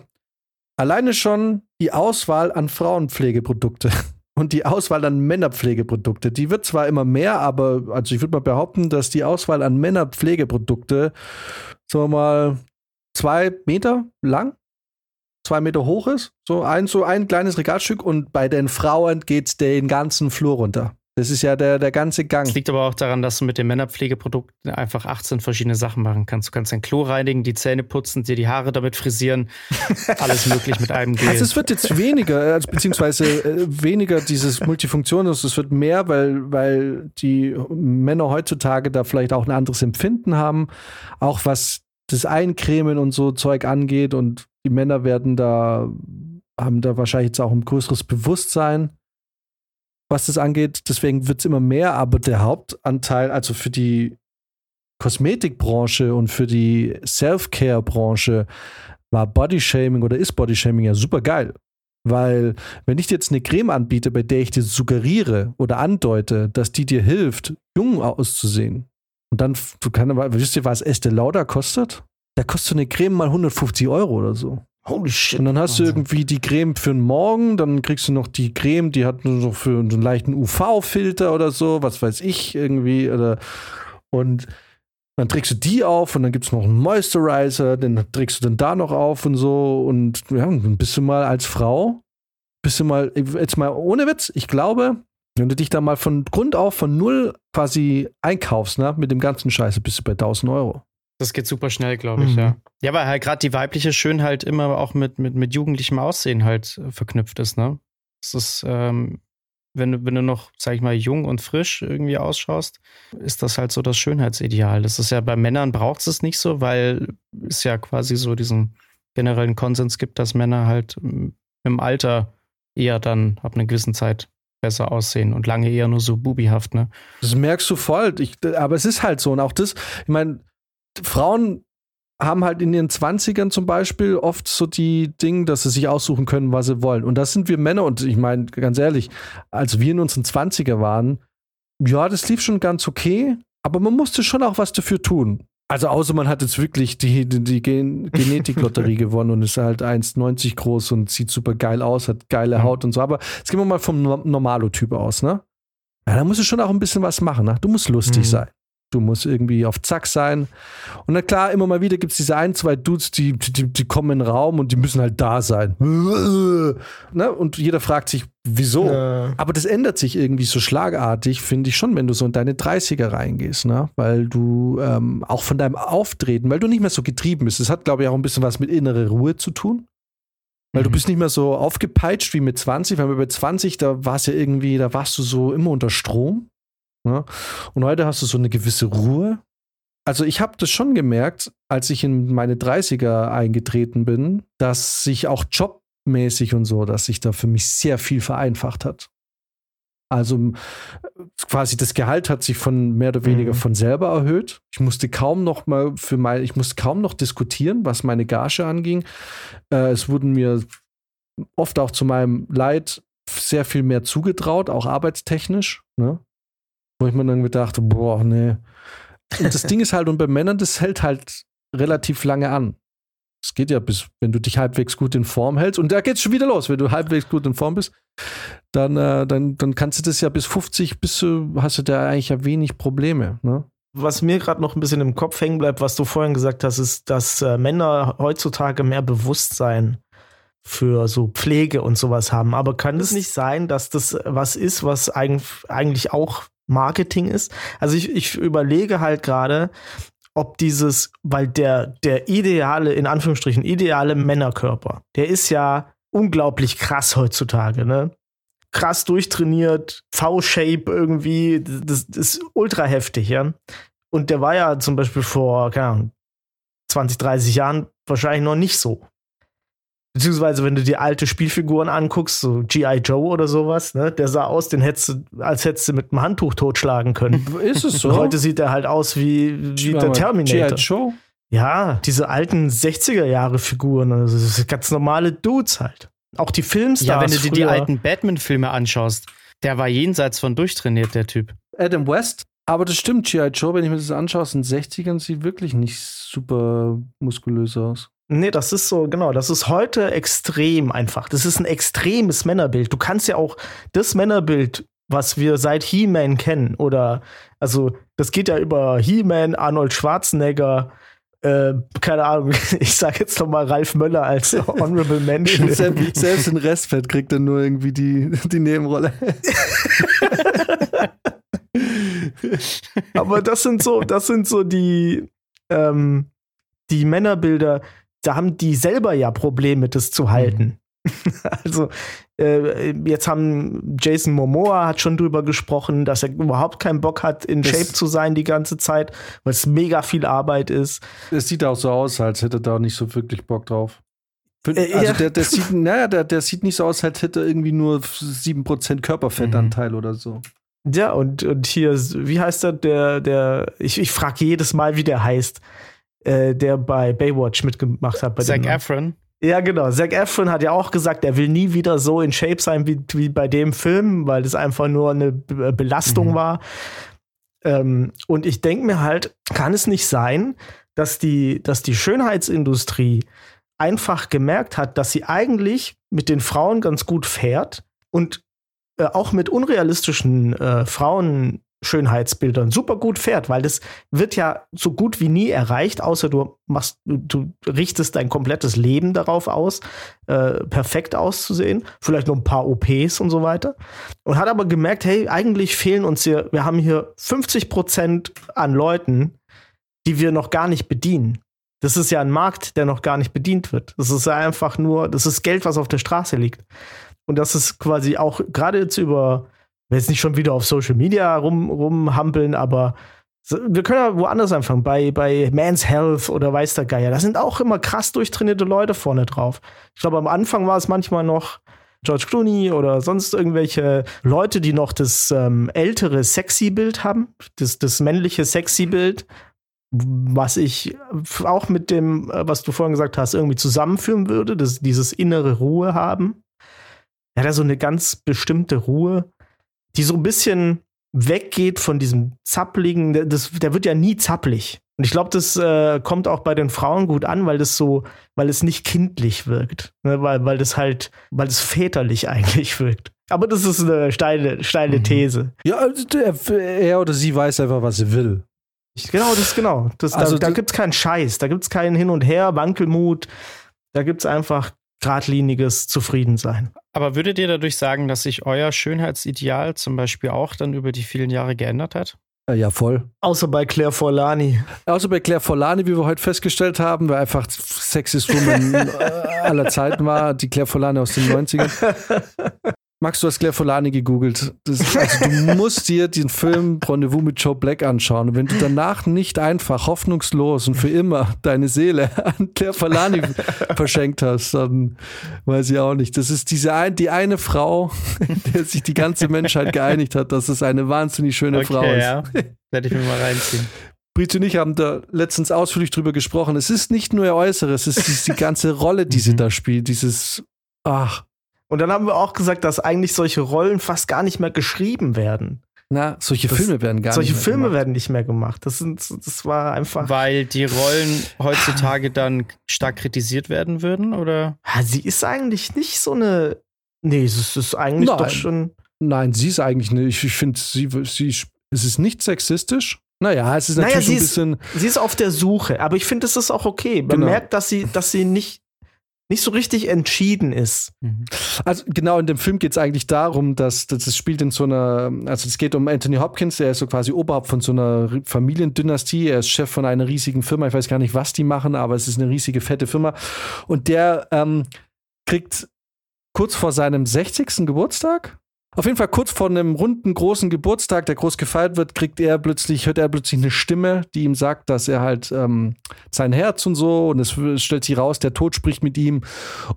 Alleine schon die Auswahl an Frauenpflegeprodukte und die Auswahl an Männerpflegeprodukte, die wird zwar immer mehr, aber also ich würde mal behaupten, dass die Auswahl an Männerpflegeprodukte, sagen wir mal, zwei Meter lang, zwei Meter hoch ist, so ein, so ein kleines Regalstück und bei den Frauen geht's den ganzen Flur runter. Das ist ja der, der ganze Gang. Das liegt aber auch daran, dass du mit den Männerpflegeprodukten einfach 18 verschiedene Sachen machen kannst. Du kannst dein Klo reinigen, die Zähne putzen, dir die Haare damit frisieren. Alles möglich mit einem Gel. Also es wird jetzt weniger, also beziehungsweise äh, weniger dieses Multifunktion, also es wird mehr, weil, weil die Männer heutzutage da vielleicht auch ein anderes Empfinden haben, auch was das Eincremen und so Zeug angeht und die Männer werden da, haben da wahrscheinlich jetzt auch ein größeres Bewusstsein, was das angeht. Deswegen wird es immer mehr, aber der Hauptanteil, also für die Kosmetikbranche und für die Self-Care-Branche war Bodyshaming oder ist Bodyshaming ja super geil. Weil, wenn ich dir jetzt eine Creme anbiete, bei der ich dir suggeriere oder andeute, dass die dir hilft, jung auszusehen, und dann, du kannst aber, wisst ihr, was Estee Lauder kostet? Da kostet so eine Creme mal 150 Euro oder so. Holy shit. Und dann hast du Wahnsinn. irgendwie die Creme für den Morgen, dann kriegst du noch die Creme, die hat nur so für einen leichten UV-Filter oder so, was weiß ich irgendwie. Oder, und dann trägst du die auf und dann gibt es noch einen Moisturizer, den trägst du dann da noch auf und so. Und ja, dann bist du mal als Frau, bist du mal, jetzt mal ohne Witz, ich glaube, wenn du dich da mal von Grund auf von null quasi einkaufst, ne, mit dem ganzen Scheiße, bist du bei 1000 Euro. Das geht super schnell, glaube ich, Mhm. ja. Ja, weil halt gerade die weibliche Schönheit immer auch mit, mit, mit jugendlichem Aussehen halt äh, verknüpft ist, ne? Das ist, ähm, wenn du, wenn du noch, sag ich mal, jung und frisch irgendwie ausschaust, ist das halt so das Schönheitsideal. Das ist ja bei Männern braucht es nicht so, weil es ja quasi so diesen generellen Konsens gibt, dass Männer halt mm, im Alter eher dann ab einer gewissen Zeit besser aussehen und lange eher nur so bubihaft, ne? Das merkst du voll. Ich, aber es ist halt so. Und auch das, ich meine, Frauen haben halt in ihren 20ern zum Beispiel oft so die Dinge, dass sie sich aussuchen können, was sie wollen. Und das sind wir Männer. Und ich meine, ganz ehrlich, als wir in unseren 20er waren, ja, das lief schon ganz okay, aber man musste schon auch was dafür tun. Also außer man hat jetzt wirklich die, die, die Gen Genetiklotterie gewonnen und ist halt 1,90 groß und sieht super geil aus, hat geile Mhm. Haut und so. Aber jetzt gehen wir mal vom No- Normalo-Typ aus, ne? Ja, da musst du schon auch ein bisschen was machen, ne? Du musst lustig Mhm. sein. Du musst irgendwie auf Zack sein. Und na klar, immer mal wieder gibt es diese ein, zwei Dudes, die, die, die kommen in den Raum und die müssen halt da sein. ne? Und jeder fragt sich, wieso? Äh, Aber das ändert sich irgendwie so schlagartig, finde ich schon, wenn du so in deine 30er reingehst, ne? Weil du ähm, auch von deinem Auftreten, weil du nicht mehr so getrieben bist. Das hat, glaube ich, auch ein bisschen was mit innere Ruhe zu tun. Weil du Mhm. bist nicht mehr so aufgepeitscht wie mit 20, weil bei 20, da war es ja irgendwie, da warst du so immer unter Strom. Ne? Und heute hast du so eine gewisse Ruhe. also ich habe das schon gemerkt, als ich in meine 30er eingetreten bin, dass sich auch jobmäßig und so, dass sich da für mich sehr viel vereinfacht hat. Also quasi das Gehalt hat sich von mehr oder weniger mhm. von selber erhöht. Ich musste kaum noch mal für mein, ich musste kaum noch diskutieren, was meine Gage anging. Äh, es wurden mir oft auch zu meinem Leid sehr viel mehr zugetraut, auch arbeitstechnisch. Ne? Wo ich mir dann gedacht, boah, nee. Und das Ding ist halt, und bei Männern, das hält halt relativ lange an. Es geht ja bis, wenn du dich halbwegs gut in Form hältst. Und da geht es schon wieder los. Wenn du halbwegs gut in Form bist, dann, äh, dann, dann kannst du das ja bis 50, bis du, hast du da eigentlich ja wenig Probleme. Ne? Was mir gerade noch ein bisschen im Kopf hängen bleibt, was du vorhin gesagt hast, ist, dass äh, Männer heutzutage mehr Bewusstsein für so Pflege und sowas haben. Aber kann es nicht sein, dass das was ist, was eigentlich auch Marketing ist? Also ich, ich überlege halt gerade, ob dieses, weil der, der ideale, in Anführungsstrichen, ideale Männerkörper, der ist ja unglaublich krass heutzutage, ne? Krass durchtrainiert, V-Shape irgendwie, das, das ist ultra heftig, ja. Und der war ja zum Beispiel vor, keine Ahnung, 20, 30 Jahren wahrscheinlich noch nicht so. Beziehungsweise, wenn du dir alte Spielfiguren anguckst, so G.I. Joe oder sowas, ne, der sah aus, den hättest du, als hättest du mit einem Handtuch totschlagen können. Ist es so? Und heute sieht er halt aus wie, wie der Terminator. G.I. Joe? Ja, diese alten 60er-Jahre-Figuren, also das sind ganz normale Dudes halt. Auch die Filmstars. Ja, wenn du dir die alten Batman-Filme anschaust, der war jenseits von durchtrainiert, der Typ. Adam West? Aber das stimmt, G.I. Joe, wenn ich mir das anschaue, aus den 60ern, sieht wirklich nicht super muskulös aus. Nee, das ist so, genau, das ist heute extrem einfach. Das ist ein extremes Männerbild. Du kannst ja auch das Männerbild, was wir seit He-Man kennen, oder, also, das geht ja über He-Man, Arnold Schwarzenegger, äh, keine Ahnung, ich sag jetzt noch mal Ralf Möller als Honorable Mention. selbst, selbst in Restfett kriegt er nur irgendwie die, die Nebenrolle. Aber das sind so, das sind so die, ähm, die Männerbilder, da haben die selber ja Probleme, das zu halten. Mhm. also äh, jetzt haben Jason Momoa hat schon drüber gesprochen, dass er überhaupt keinen Bock hat, in das Shape zu sein die ganze Zeit, weil es mega viel Arbeit ist. Es sieht auch so aus, als hätte er da nicht so wirklich Bock drauf. Äh, also der, der, sieht, naja, der, der sieht nicht so aus, als hätte er irgendwie nur 7% Körperfettanteil mhm. oder so. Ja, und, und hier, wie heißt er, der, der, ich, ich frage jedes Mal, wie der heißt äh, der bei Baywatch mitgemacht hat. Bei Zac Efron. Ja, genau. Zac Efron hat ja auch gesagt, er will nie wieder so in Shape sein wie, wie bei dem Film, weil das einfach nur eine Belastung mhm. war. Ähm, und ich denke mir halt, kann es nicht sein, dass die, dass die Schönheitsindustrie einfach gemerkt hat, dass sie eigentlich mit den Frauen ganz gut fährt und äh, auch mit unrealistischen äh, Frauen Schönheitsbildern super gut fährt, weil das wird ja so gut wie nie erreicht, außer du machst, du richtest dein komplettes Leben darauf aus, äh, perfekt auszusehen, vielleicht noch ein paar OPs und so weiter. Und hat aber gemerkt, hey, eigentlich fehlen uns hier, wir haben hier 50 Prozent an Leuten, die wir noch gar nicht bedienen. Das ist ja ein Markt, der noch gar nicht bedient wird. Das ist ja einfach nur, das ist Geld, was auf der Straße liegt. Und das ist quasi auch gerade jetzt über will jetzt nicht schon wieder auf Social Media rum, rumhampeln, aber wir können ja woanders anfangen, bei, bei Man's Health oder weiß der Geier. Da sind auch immer krass durchtrainierte Leute vorne drauf. Ich glaube, am Anfang war es manchmal noch George Clooney oder sonst irgendwelche Leute, die noch das ähm, ältere Sexy-Bild haben, das, das männliche Sexy-Bild, was ich auch mit dem, äh, was du vorhin gesagt hast, irgendwie zusammenführen würde, das, dieses innere Ruhe haben. Er hat ja so eine ganz bestimmte Ruhe die so ein bisschen weggeht von diesem zappligen, das, der wird ja nie zapplig. Und ich glaube, das äh, kommt auch bei den Frauen gut an, weil das so, weil es nicht kindlich wirkt. Ne? Weil, weil das halt, weil es väterlich eigentlich wirkt. Aber das ist eine steile, steile mhm. These. Ja, also er oder sie weiß einfach, was sie will. Genau, das ist genau. Das, also, da da gibt es keinen Scheiß, da gibt es keinen Hin und Her, Wankelmut. Da gibt es einfach geradliniges Zufriedensein. Aber würdet ihr dadurch sagen, dass sich euer Schönheitsideal zum Beispiel auch dann über die vielen Jahre geändert hat? Äh, ja, voll. Außer bei Claire Forlani. Außer bei Claire Forlani, wie wir heute festgestellt haben, weil einfach Sexist Woman äh, aller Zeiten war, die Claire Forlani aus den 90ern. Max, du hast Claire Folani gegoogelt. Das, also du musst dir den Film Rendezvous mit Joe Black anschauen. Und wenn du danach nicht einfach hoffnungslos und für immer deine Seele an Claire Folani verschenkt hast, dann weiß ich auch nicht. Das ist diese ein, die eine Frau, der sich die ganze Menschheit geeinigt hat, dass es eine wahnsinnig schöne okay, Frau ist. Ja. Werde ich mir mal reinziehen. Brit und ich haben da letztens ausführlich drüber gesprochen. Es ist nicht nur ihr Äußeres, es ist die ganze Rolle, die sie mhm. da spielt. Dieses, ach, und dann haben wir auch gesagt, dass eigentlich solche Rollen fast gar nicht mehr geschrieben werden. Na, solche das, Filme werden gar solche nicht mehr Filme gemacht. werden nicht mehr gemacht. Das, sind, das war einfach. Weil die Rollen heutzutage dann stark kritisiert werden würden, oder? Ja, sie ist eigentlich nicht so eine. Nee, es ist eigentlich Nein. doch schon. Nein, sie ist eigentlich nicht. Ich finde, sie, sie, es ist nicht sexistisch. Naja, es ist natürlich naja, ein bisschen. Ist, sie ist auf der Suche, aber ich finde, es ist auch okay. Man genau. merkt, dass sie, dass sie nicht nicht so richtig entschieden ist. Mhm. Also genau in dem Film geht es eigentlich darum, dass, dass es spielt in so einer, also es geht um Anthony Hopkins, der ist so quasi Oberhaupt von so einer Familiendynastie, er ist Chef von einer riesigen Firma, ich weiß gar nicht, was die machen, aber es ist eine riesige, fette Firma und der ähm, kriegt kurz vor seinem 60. Geburtstag auf jeden Fall kurz vor einem runden, großen Geburtstag, der groß gefeiert wird, kriegt er plötzlich, hört er plötzlich eine Stimme, die ihm sagt, dass er halt ähm, sein Herz und so, und es stellt sich raus, der Tod spricht mit ihm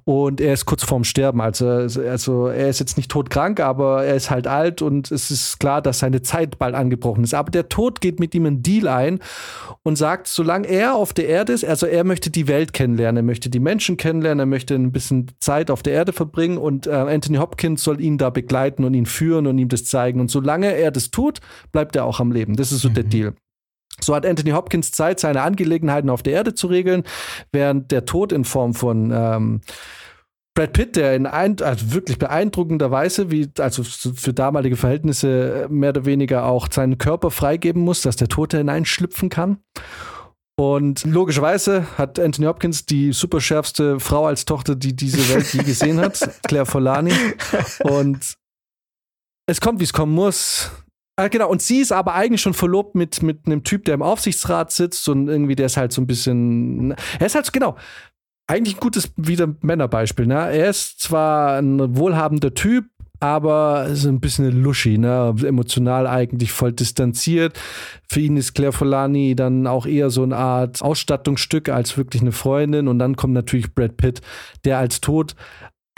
und er ist kurz vorm Sterben. Also, also er ist jetzt nicht todkrank, aber er ist halt alt und es ist klar, dass seine Zeit bald angebrochen ist. Aber der Tod geht mit ihm einen Deal ein und sagt, solange er auf der Erde ist, also er möchte die Welt kennenlernen, er möchte die Menschen kennenlernen, er möchte ein bisschen Zeit auf der Erde verbringen und äh, Anthony Hopkins soll ihn da begleiten und ihn führen und ihm das zeigen. Und solange er das tut, bleibt er auch am Leben. Das ist so mhm. der Deal. So hat Anthony Hopkins Zeit, seine Angelegenheiten auf der Erde zu regeln, während der Tod in Form von ähm, Brad Pitt, der in ein, also wirklich beeindruckender Weise, wie also für damalige Verhältnisse äh, mehr oder weniger auch seinen Körper freigeben muss, dass der Tote hineinschlüpfen kann. Und logischerweise hat Anthony Hopkins die superschärfste Frau als Tochter, die diese Welt je gesehen hat, Claire Folani. Und es kommt, wie es kommen muss. Ah, genau, und sie ist aber eigentlich schon verlobt mit, mit einem Typ, der im Aufsichtsrat sitzt und irgendwie der ist halt so ein bisschen. Er ist halt genau. Eigentlich ein gutes wieder Männerbeispiel. Ne? Er ist zwar ein wohlhabender Typ, aber so ein bisschen Luschi, ne? emotional eigentlich voll distanziert. Für ihn ist Claire Folani dann auch eher so eine Art Ausstattungsstück als wirklich eine Freundin. Und dann kommt natürlich Brad Pitt, der als Tod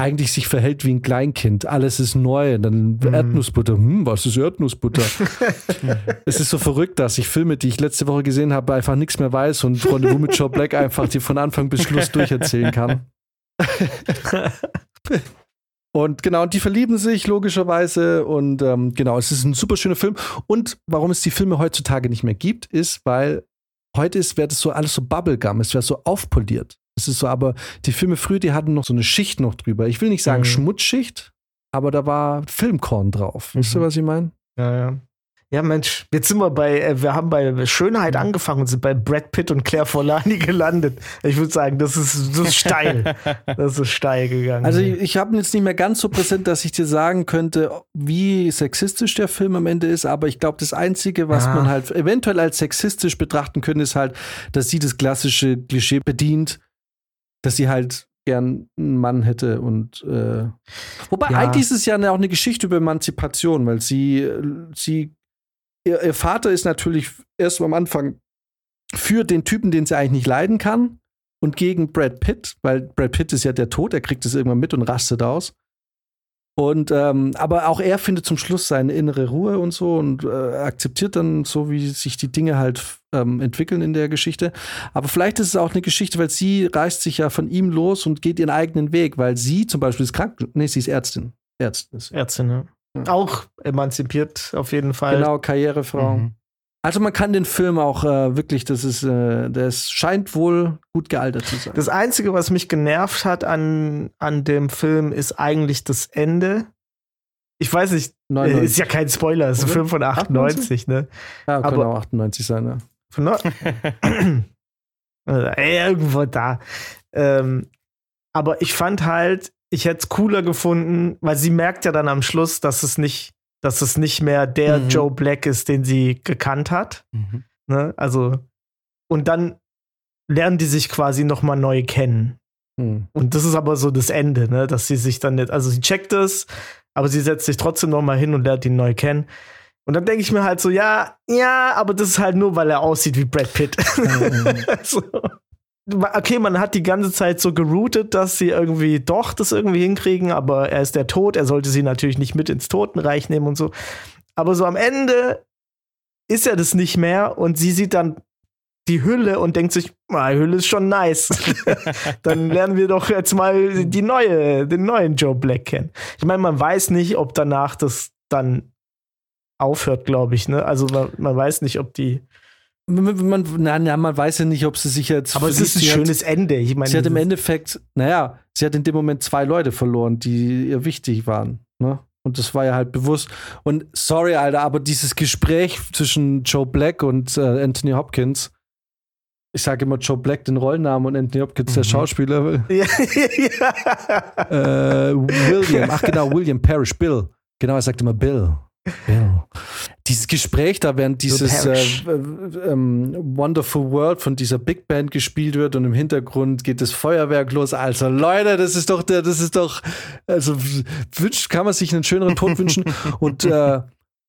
eigentlich sich verhält wie ein Kleinkind. Alles ist neu. Dann mhm. Erdnussbutter. Hm, was ist Erdnussbutter? es ist so verrückt, dass ich Filme, die ich letzte Woche gesehen habe, einfach nichts mehr weiß und Freunde mit Joe Black einfach die von Anfang bis Schluss durcherzählen kann. Und genau, und die verlieben sich logischerweise. Und ähm, genau, es ist ein super schöner Film. Und warum es die Filme heutzutage nicht mehr gibt, ist, weil heute ist, wäre das so alles so Bubblegum, es wäre so aufpoliert. Es ist so, aber die Filme früher, die hatten noch so eine Schicht noch drüber. Ich will nicht sagen mhm. Schmutzschicht, aber da war Filmkorn drauf. Mhm. Wisst ihr, was ich meine? Ja, ja. Ja, Mensch, jetzt sind wir bei, äh, wir haben bei Schönheit angefangen und sind bei Brad Pitt und Claire Forlani gelandet. Ich würde sagen, das ist, das ist steil. das ist steil gegangen. Also ich, ich habe jetzt nicht mehr ganz so präsent, dass ich dir sagen könnte, wie sexistisch der Film am Ende ist, aber ich glaube, das Einzige, was ah. man halt eventuell als sexistisch betrachten könnte, ist halt, dass sie das klassische Klischee bedient, dass sie halt gern einen Mann hätte und äh, wobei ja. eigentlich ist es ja auch eine Geschichte über Emanzipation, weil sie sie ihr, ihr Vater ist natürlich erst am Anfang für den Typen, den sie eigentlich nicht leiden kann und gegen Brad Pitt, weil Brad Pitt ist ja der Tod, er kriegt es irgendwann mit und rastet aus. Und ähm, aber auch er findet zum Schluss seine innere Ruhe und so und äh, akzeptiert dann so, wie sich die Dinge halt ähm, entwickeln in der Geschichte. Aber vielleicht ist es auch eine Geschichte, weil sie reißt sich ja von ihm los und geht ihren eigenen Weg, weil sie zum Beispiel ist krank. Nee, sie ist Ärztin. Ärztin. Ärztin, ja. Auch emanzipiert auf jeden Fall. Genau, Karrierefrau. Mhm. Also man kann den Film auch äh, wirklich, das ist, äh, das scheint wohl gut gealtert zu sein. Das Einzige, was mich genervt hat an, an dem Film, ist eigentlich das Ende. Ich weiß nicht, 99. ist ja kein Spoiler, ist ein Film von 98, 98? ne? Ja, kann Aber, auch 98 sein, ja. Von no äh, irgendwo da. Ähm, aber ich fand halt, ich hätte es cooler gefunden, weil sie merkt ja dann am Schluss, dass es nicht dass es nicht mehr der mhm. Joe Black ist, den sie gekannt hat. Mhm. Ne? Also, und dann lernen die sich quasi noch mal neu kennen. Mhm. Und das ist aber so das Ende, ne? dass sie sich dann nicht, also sie checkt es, aber sie setzt sich trotzdem noch mal hin und lernt ihn neu kennen. Und dann denke ich mir halt so, ja, ja, aber das ist halt nur, weil er aussieht wie Brad Pitt. so. Okay, man hat die ganze Zeit so geroutet, dass sie irgendwie doch das irgendwie hinkriegen, aber er ist der Tod, er sollte sie natürlich nicht mit ins Totenreich nehmen und so. Aber so am Ende ist er das nicht mehr und sie sieht dann die Hülle und denkt sich, ah, Hülle ist schon nice. dann lernen wir doch jetzt mal die neue, den neuen Joe Black kennen. Ich meine, man weiß nicht, ob danach das dann aufhört, glaube ich. Ne? Also man, man, weiß nicht, ob die. Man, na, na, man weiß ja nicht, ob sie sich jetzt. Aber es ist ein schönes hat, Ende. Ich meine, sie hat im Endeffekt, naja, sie hat in dem Moment zwei Leute verloren, die ihr wichtig waren. Ne? Und das war ja halt bewusst. Und sorry, Alter, aber dieses Gespräch zwischen Joe Black und äh, Anthony Hopkins, ich sage immer Joe Black den Rollennamen und Anthony Hopkins mhm. der Schauspieler. Ja, ja. Äh, William, ach genau, William Parrish, Bill. Genau, er sagt immer Bill. Dieses Gespräch da, während dieses äh, äh, Wonderful World von dieser Big Band gespielt wird und im Hintergrund geht das Feuerwerk los. Also Leute, das ist doch der, das ist doch, also wünscht, kann man sich einen schöneren Tod wünschen. Und äh,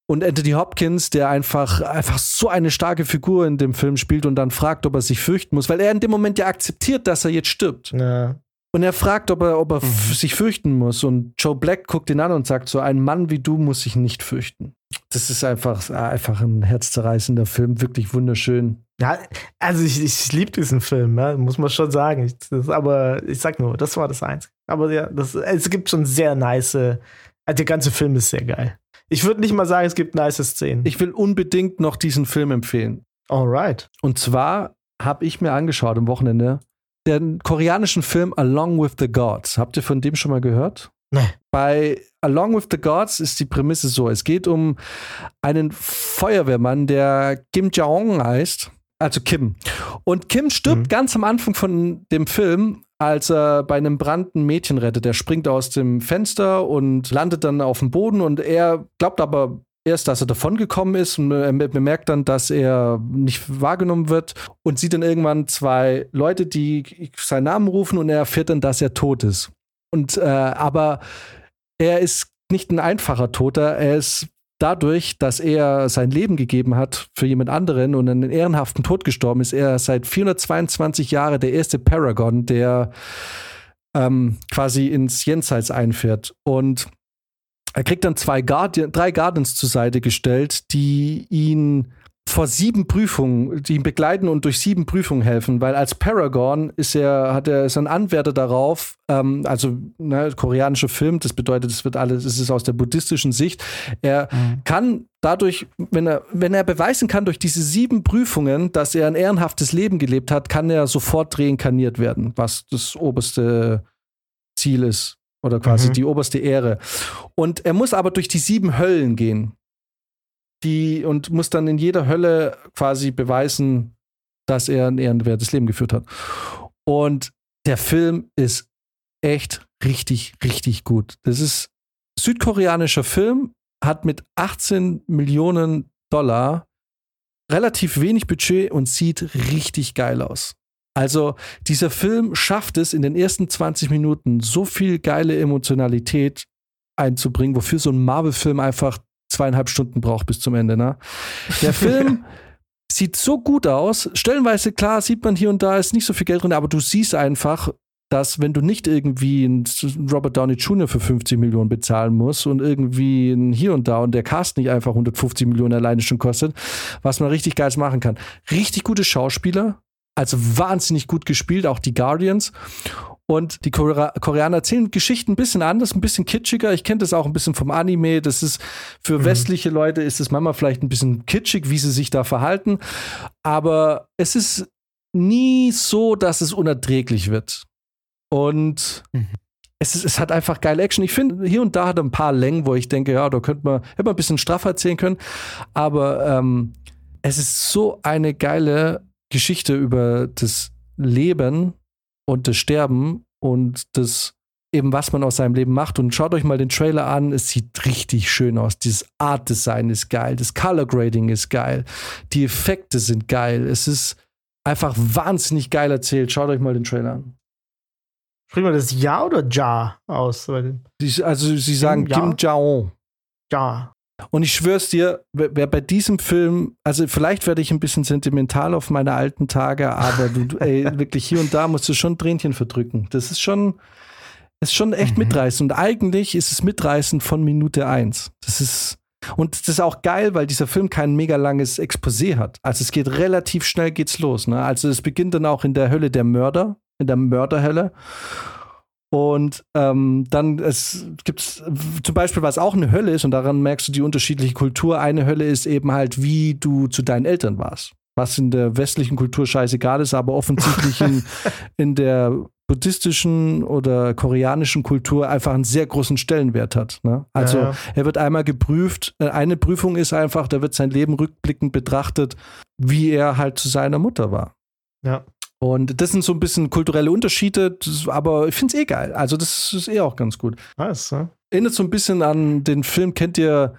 und Anthony Hopkins, der einfach, einfach so eine starke Figur in dem Film spielt und dann fragt, ob er sich fürchten muss, weil er in dem Moment ja akzeptiert, dass er jetzt stirbt. Ja. Und er fragt, ob er, ob er mhm. sich fürchten muss. Und Joe Black guckt ihn an und sagt so, ein Mann wie du muss sich nicht fürchten. Das ist einfach, einfach ein herzzerreißender Film, wirklich wunderschön. Ja, also ich, ich liebe diesen Film, ja, muss man schon sagen. Ich, das, aber ich sag nur, das war das Einzige. Aber ja, das, es gibt schon sehr nice, also der ganze Film ist sehr geil. Ich würde nicht mal sagen, es gibt nice Szenen. Ich will unbedingt noch diesen Film empfehlen. Alright. Und zwar habe ich mir angeschaut am Wochenende den koreanischen Film Along with the Gods. Habt ihr von dem schon mal gehört? Nee. Bei Along with the Gods ist die Prämisse so: Es geht um einen Feuerwehrmann, der Kim Jong heißt. Also Kim. Und Kim stirbt mhm. ganz am Anfang von dem Film, als er bei einem Brand ein Mädchen rettet. Er springt aus dem Fenster und landet dann auf dem Boden und er glaubt aber erst, dass er davongekommen ist und er bemerkt dann, dass er nicht wahrgenommen wird und sieht dann irgendwann zwei Leute, die seinen Namen rufen und er erfährt dann, dass er tot ist. Und äh, aber er ist nicht ein einfacher Toter, er ist dadurch, dass er sein Leben gegeben hat für jemand anderen und einen ehrenhaften Tod gestorben ist, er seit 422 Jahren der erste Paragon, der ähm, quasi ins Jenseits einfährt. Und er kriegt dann zwei Guardian, drei Guardians zur Seite gestellt, die ihn vor sieben Prüfungen, die ihn begleiten und durch sieben Prüfungen helfen, weil als Paragon ist er, hat er, ist ein Anwärter darauf, ähm, also ne, koreanischer Film, das bedeutet, es wird alles, es ist aus der buddhistischen Sicht. Er mhm. kann dadurch, wenn er, wenn er beweisen kann durch diese sieben Prüfungen, dass er ein ehrenhaftes Leben gelebt hat, kann er sofort reinkarniert werden, was das oberste Ziel ist oder quasi mhm. die oberste Ehre. Und er muss aber durch die sieben Höllen gehen. Die, und muss dann in jeder Hölle quasi beweisen, dass er ein ehrenwertes Leben geführt hat. Und der Film ist echt richtig, richtig gut. Das ist südkoreanischer Film, hat mit 18 Millionen Dollar relativ wenig Budget und sieht richtig geil aus. Also dieser Film schafft es in den ersten 20 Minuten so viel geile Emotionalität einzubringen, wofür so ein Marvel-Film einfach zweieinhalb Stunden braucht bis zum Ende. Ne? Der Film sieht so gut aus. Stellenweise, klar, sieht man hier und da ist nicht so viel Geld drin, aber du siehst einfach, dass wenn du nicht irgendwie einen Robert Downey Jr. für 50 Millionen bezahlen musst und irgendwie ein hier und da und der Cast nicht einfach 150 Millionen alleine schon kostet, was man richtig geiles machen kann. Richtig gute Schauspieler, also wahnsinnig gut gespielt, auch die Guardians. Und die Koreaner erzählen Geschichten ein bisschen anders, ein bisschen kitschiger. Ich kenne das auch ein bisschen vom Anime. Das ist für mhm. westliche Leute ist es manchmal vielleicht ein bisschen kitschig, wie sie sich da verhalten. Aber es ist nie so, dass es unerträglich wird. Und mhm. es, ist, es hat einfach geile Action. Ich finde, hier und da hat er ein paar Längen, wo ich denke, ja, da könnte man, hätte man ein bisschen straffer erzählen können. Aber ähm, es ist so eine geile Geschichte über das Leben und das Sterben und das eben, was man aus seinem Leben macht. Und schaut euch mal den Trailer an. Es sieht richtig schön aus. Dieses Art Design ist geil. Das Color Grading ist geil. Die Effekte sind geil. Es ist einfach wahnsinnig geil erzählt. Schaut euch mal den Trailer an. Spricht man das Ja oder Ja aus? Also sie sagen Ja? Kim Jong. Ja. Und ich schwör's dir, wer, bei diesem Film, also vielleicht werde ich ein bisschen sentimental auf meine alten Tage, aber du, ey, wirklich hier und da musst du schon Tränchen verdrücken. Das ist schon, ist schon echt Mhm. mitreißend. Und eigentlich ist es mitreißend von Minute eins. Das ist, und das ist auch geil, weil dieser Film kein mega langes Exposé hat. Also es geht relativ schnell geht's los. Ne? Also es beginnt dann auch in der Hölle der Mörder, in der Mörderhölle. Und ähm, dann es gibt's zum Beispiel, was auch eine Hölle ist, und daran merkst du die unterschiedliche Kultur. Eine Hölle ist eben halt, wie du zu deinen Eltern warst. Was in der westlichen Kultur scheißegal ist, aber offensichtlich in, in der buddhistischen oder koreanischen Kultur einfach einen sehr großen Stellenwert hat. Ne? Also Ja, ja. er wird einmal geprüft. Äh, Eine Prüfung ist einfach, da wird sein Leben rückblickend betrachtet, wie er halt zu seiner Mutter war. Ja. Und das sind so ein bisschen kulturelle Unterschiede, das, aber ich finde es eh geil. Also, das ist eh auch ganz gut. Was, ne? Erinnert so ein bisschen an den Film, kennt ihr,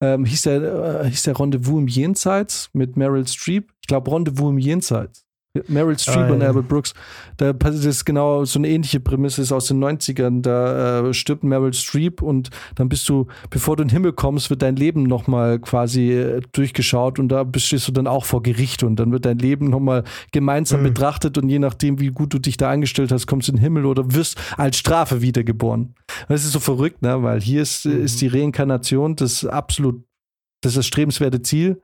ähm, hieß, der, äh, hieß der Rendezvous im Jenseits mit Meryl Streep? Ich glaube, Rendezvous im Jenseits. Meryl Streep Ah, und ja. Albert Brooks. Da passiert das genau so eine ähnliche Prämisse ist aus den 90ern. Da äh, stirbt Meryl Streep und dann bist du, bevor du in den Himmel kommst, wird dein Leben nochmal quasi äh, durchgeschaut und da stehst du dann auch vor Gericht und dann wird dein Leben nochmal gemeinsam Mhm. betrachtet und je nachdem, wie gut du dich da angestellt hast, kommst du in den Himmel oder wirst als Strafe wiedergeboren. Das ist so verrückt, ne? weil hier ist, Mhm. ist die Reinkarnation das absolut das erstrebenswerte Ziel,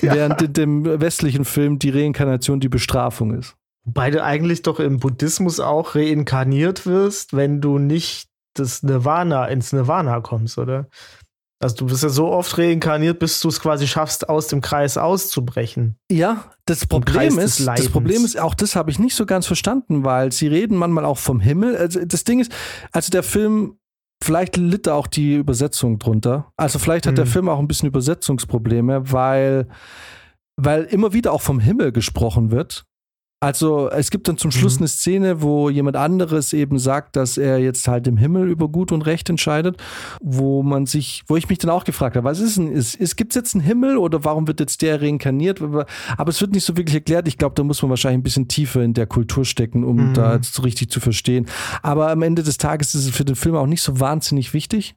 während in dem westlichen Film die Reinkarnation die Bestrafung ist. Wobei du eigentlich doch im Buddhismus auch reinkarniert wirst, wenn du nicht das Nirvana ins Nirvana kommst, oder? Also du wirst ja so oft reinkarniert, bis du es quasi schaffst, aus dem Kreis auszubrechen. Ja, das Problem ist, das. Problem ist, auch das habe ich nicht so ganz verstanden, weil sie reden manchmal auch vom Himmel. Also das Ding ist, also der Film, vielleicht litt da auch die Übersetzung drunter. Also vielleicht hat der Mhm. Film auch ein bisschen Übersetzungsprobleme, weil, weil immer wieder auch vom Himmel gesprochen wird. Also es gibt dann zum Schluss Mhm. eine Szene, wo jemand anderes eben sagt, dass er jetzt halt im Himmel über Gut und Recht entscheidet, wo man sich, wo ich mich dann auch gefragt habe, was ist denn, ist, ist, gibt es jetzt einen Himmel oder warum wird jetzt der reinkarniert? Aber es wird nicht so wirklich erklärt. Ich glaube, da muss man wahrscheinlich ein bisschen tiefer in der Kultur stecken, um Mhm. da jetzt so richtig zu verstehen. Aber am Ende des Tages ist es für den Film auch nicht so wahnsinnig wichtig.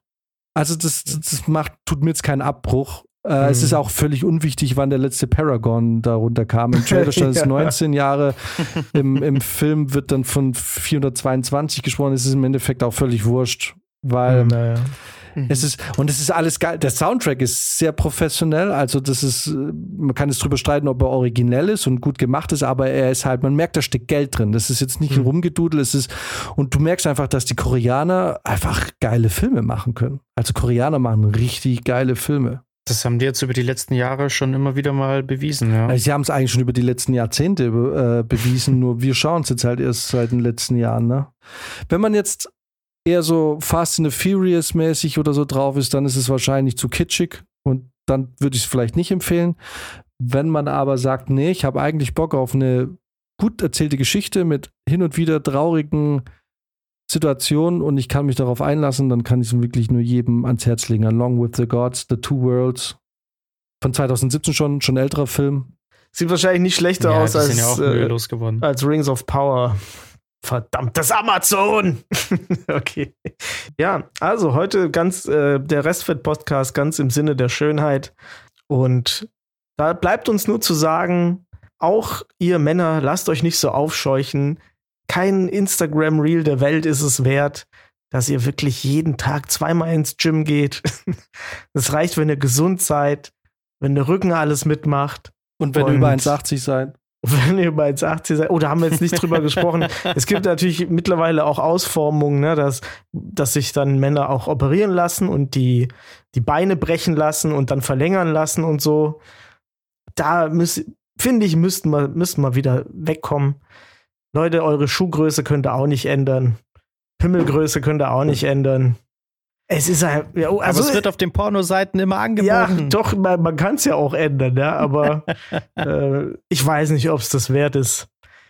Also das, das macht, tut mir jetzt keinen Abbruch. Äh, Es Mhm. ist auch völlig unwichtig, wann der letzte Paragon darunter kam. Im Trailer stand es Ja. 19 Jahre. Im, Im Film wird dann von 422 gesprochen. Es ist im Endeffekt auch völlig wurscht, weil naja. es ist, und es ist alles geil. Der Soundtrack ist sehr professionell. Also, das ist, äh, man kann jetzt drüber streiten, ob er originell ist und gut gemacht ist, aber er ist halt, man merkt, da steckt Geld drin. Das ist jetzt nicht ein Mhm. Rumgedudel, es ist, und du merkst einfach, dass die Koreaner einfach geile Filme machen können. Also, Koreaner machen richtig geile Filme. Das haben die jetzt über die letzten Jahre schon immer wieder mal bewiesen, ja. Also, sie haben es eigentlich schon über die letzten Jahrzehnte äh, bewiesen, nur wir schauen es jetzt halt erst seit den letzten Jahren. Ne? Wenn man jetzt eher so Fast and the Furious mäßig oder so drauf ist, dann ist es wahrscheinlich zu kitschig und dann würde ich es vielleicht nicht empfehlen. Wenn man aber sagt, nee, ich habe eigentlich Bock auf eine gut erzählte Geschichte mit hin und wieder traurigen Situationen und ich kann mich darauf einlassen, dann kann ich es wirklich nur jedem ans Herz legen. Along with the Gods, The Two Worlds. Von 2017 schon, schon älterer Film. Sieht wahrscheinlich nicht schlechter ja, aus als, ja auch äh, als Rings of Power. Verdammt, das Amazon! okay. Ja, also heute ganz äh, der Restfit-Podcast ganz im Sinne der Schönheit. Und da bleibt uns nur zu sagen, auch ihr Männer, lasst euch nicht so aufscheuchen. Kein Instagram-Reel der Welt ist es wert, dass ihr wirklich jeden Tag zweimal ins Gym geht. Es reicht, wenn ihr gesund seid, wenn der Rücken alles mitmacht. Und wenn Und- ihr über 1,80 seid. Wenn ihr bei 1,80 seid, oh, da haben wir jetzt nicht drüber gesprochen. Es gibt natürlich mittlerweile auch Ausformungen, ne, dass, dass sich dann Männer auch operieren lassen und die, die Beine brechen lassen und dann verlängern lassen und so. Da finde ich, müssten wir, müssten wir wieder wegkommen. Leute, eure Schuhgröße könnt ihr auch nicht ändern. Pimmelgröße könnt ihr auch nicht ändern. Es ist ein, ja, oh, also, Aber es wird auf den Pornoseiten immer angeboten. ja, doch, man, man kann es ja auch ändern, ja, aber äh, ich weiß nicht, ob es das wert ist.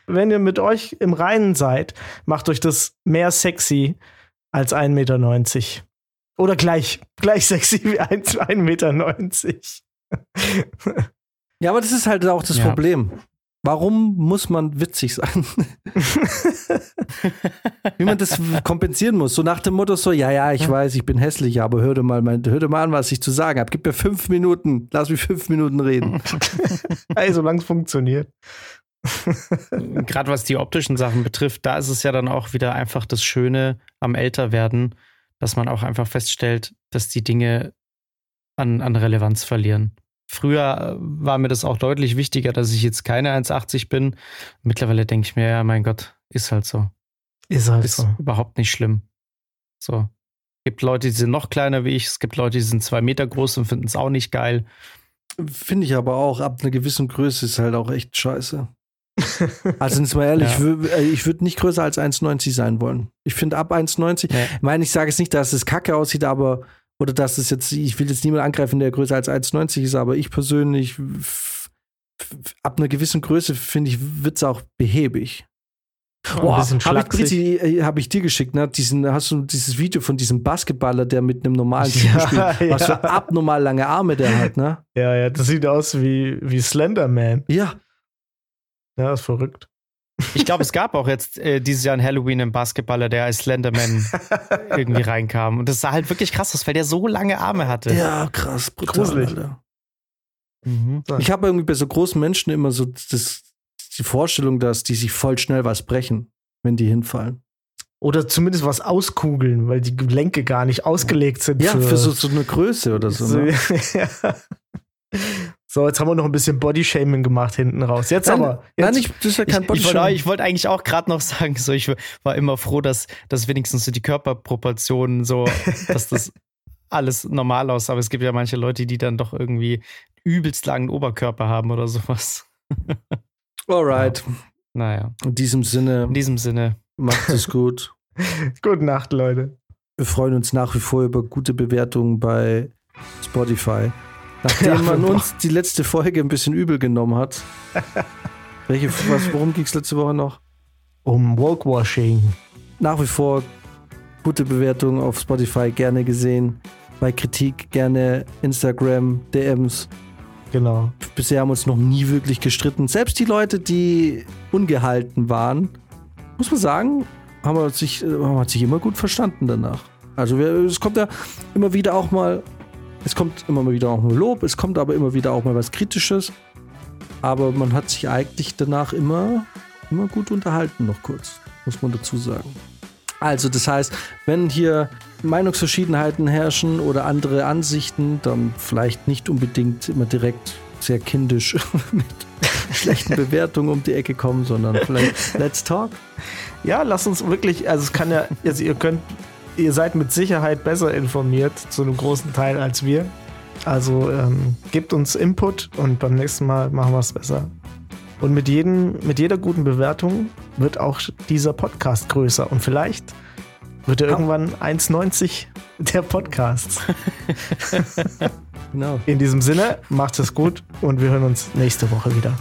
Wenn ihr mit euch im Reinen seid, macht euch das mehr sexy als 1,90 Meter. Oder gleich, gleich sexy wie 1,90 Meter. Ja, aber das ist halt auch das Ja. Problem. Warum muss man witzig sein? Wie man das kompensieren muss. So nach dem Motto so, ja, ja, ich weiß, ich bin hässlich, aber hör dir mal, mein, hör dir mal an, was ich zu sagen habe. Gib mir fünf Minuten, lass mich fünf Minuten reden. Ey, solange es funktioniert. Gerade was die optischen Sachen betrifft, da ist es ja dann auch wieder einfach das Schöne am Älterwerden, dass man auch einfach feststellt, dass die Dinge an, an Relevanz verlieren. Früher äh, war mir das auch deutlich wichtiger, dass ich jetzt keine 1,80 bin. Mittlerweile denke ich mir, ja, mein Gott, ist halt so. Ist halt Ist so. überhaupt nicht schlimm. So. Es gibt Leute, die sind noch kleiner wie ich. Es gibt Leute, die sind zwei Meter groß und finden es auch nicht geil. Finde ich aber auch, ab einer gewissen Größe ist halt auch echt scheiße. Also jetzt mal ehrlich, Ja. ich äh, würde nicht größer als 1,90 sein wollen. Ich finde ab 1,90, Ja. ich meine, ich sage jetzt nicht, dass es kacke aussieht, aber, oder dass es jetzt, ich will jetzt niemand angreifen, der größer als 1,90 ist, aber ich persönlich, ab einer gewissen Größe, finde ich, wird es auch behäbig. bisschen habe ich, äh, hab ich dir geschickt, ne? Diesen, hast du dieses Video von diesem Basketballer, der mit einem normalen Typen Ja, spielt, was ja. für abnormal lange Arme der hat, ne? Ja, ja, das sieht aus wie, wie Slenderman. Ja, Ja, ist verrückt. Ich glaube, es gab auch jetzt äh, dieses Jahr ein Halloween im Basketballer, der als Slenderman irgendwie reinkam. Und das sah halt wirklich krass aus, weil der so lange Arme hatte. ja, krass, brutal, Gruselig. Alter. Mhm. Ich habe irgendwie bei so großen Menschen immer so das, die Vorstellung, dass die sich voll schnell was brechen, wenn die hinfallen. Oder zumindest was auskugeln, weil die Gelenke gar nicht ausgelegt sind. Ja, für, so, so eine Größe oder so. Ne? ja. So, jetzt haben wir noch ein bisschen Bodyshaming gemacht hinten raus. Jetzt Nein, aber. Jetzt, Nein, ich, das ist ja kein Ich, ich wollte Bodyshaming. ich wollte eigentlich auch gerade noch sagen, so ich war immer froh, dass, dass wenigstens so die Körperproportionen so, dass das alles normal aussah. Aber es gibt ja manche Leute, die dann doch irgendwie übelst langen Oberkörper haben oder sowas. Alright. Naja, In diesem Sinne, in diesem Sinne. macht es gut. Gute Nacht, Leute. Wir freuen uns nach wie vor über gute Bewertungen bei Spotify. Nachdem man boah. uns die letzte Folge ein bisschen übel genommen hat. Welche, was, worum ging es letzte Woche noch? Um Wokewashing. nach wie vor gute Bewertungen auf Spotify gerne gesehen. Bei Kritik gerne Instagram, DMs. Genau. Bisher haben wir uns noch nie wirklich gestritten. Selbst die Leute, die ungehalten waren, muss man sagen, haben wir sich, äh, haben wir sich immer gut verstanden danach. Also es kommt ja immer wieder auch mal, es kommt immer mal wieder auch mal Lob, es kommt aber immer wieder auch mal was Kritisches. Aber man hat sich eigentlich danach immer, immer gut unterhalten, noch kurz, muss man dazu sagen. Also das heißt, wenn hier Meinungsverschiedenheiten herrschen oder andere Ansichten, dann vielleicht nicht unbedingt immer direkt sehr kindisch mit schlechten Bewertungen um die Ecke kommen, sondern vielleicht let's talk. Ja, lasst uns wirklich, also es kann ja, also ihr könnt, ihr seid mit Sicherheit besser informiert zu einem großen Teil als wir. Also ähm, gebt uns Input und beim nächsten Mal machen wir es besser. Und mit, jedem, mit jeder guten Bewertung wird auch dieser Podcast größer und vielleicht wird er irgendwann 1,90 der Podcasts. Genau. In diesem Sinne, macht es gut und wir hören uns nächste Woche wieder.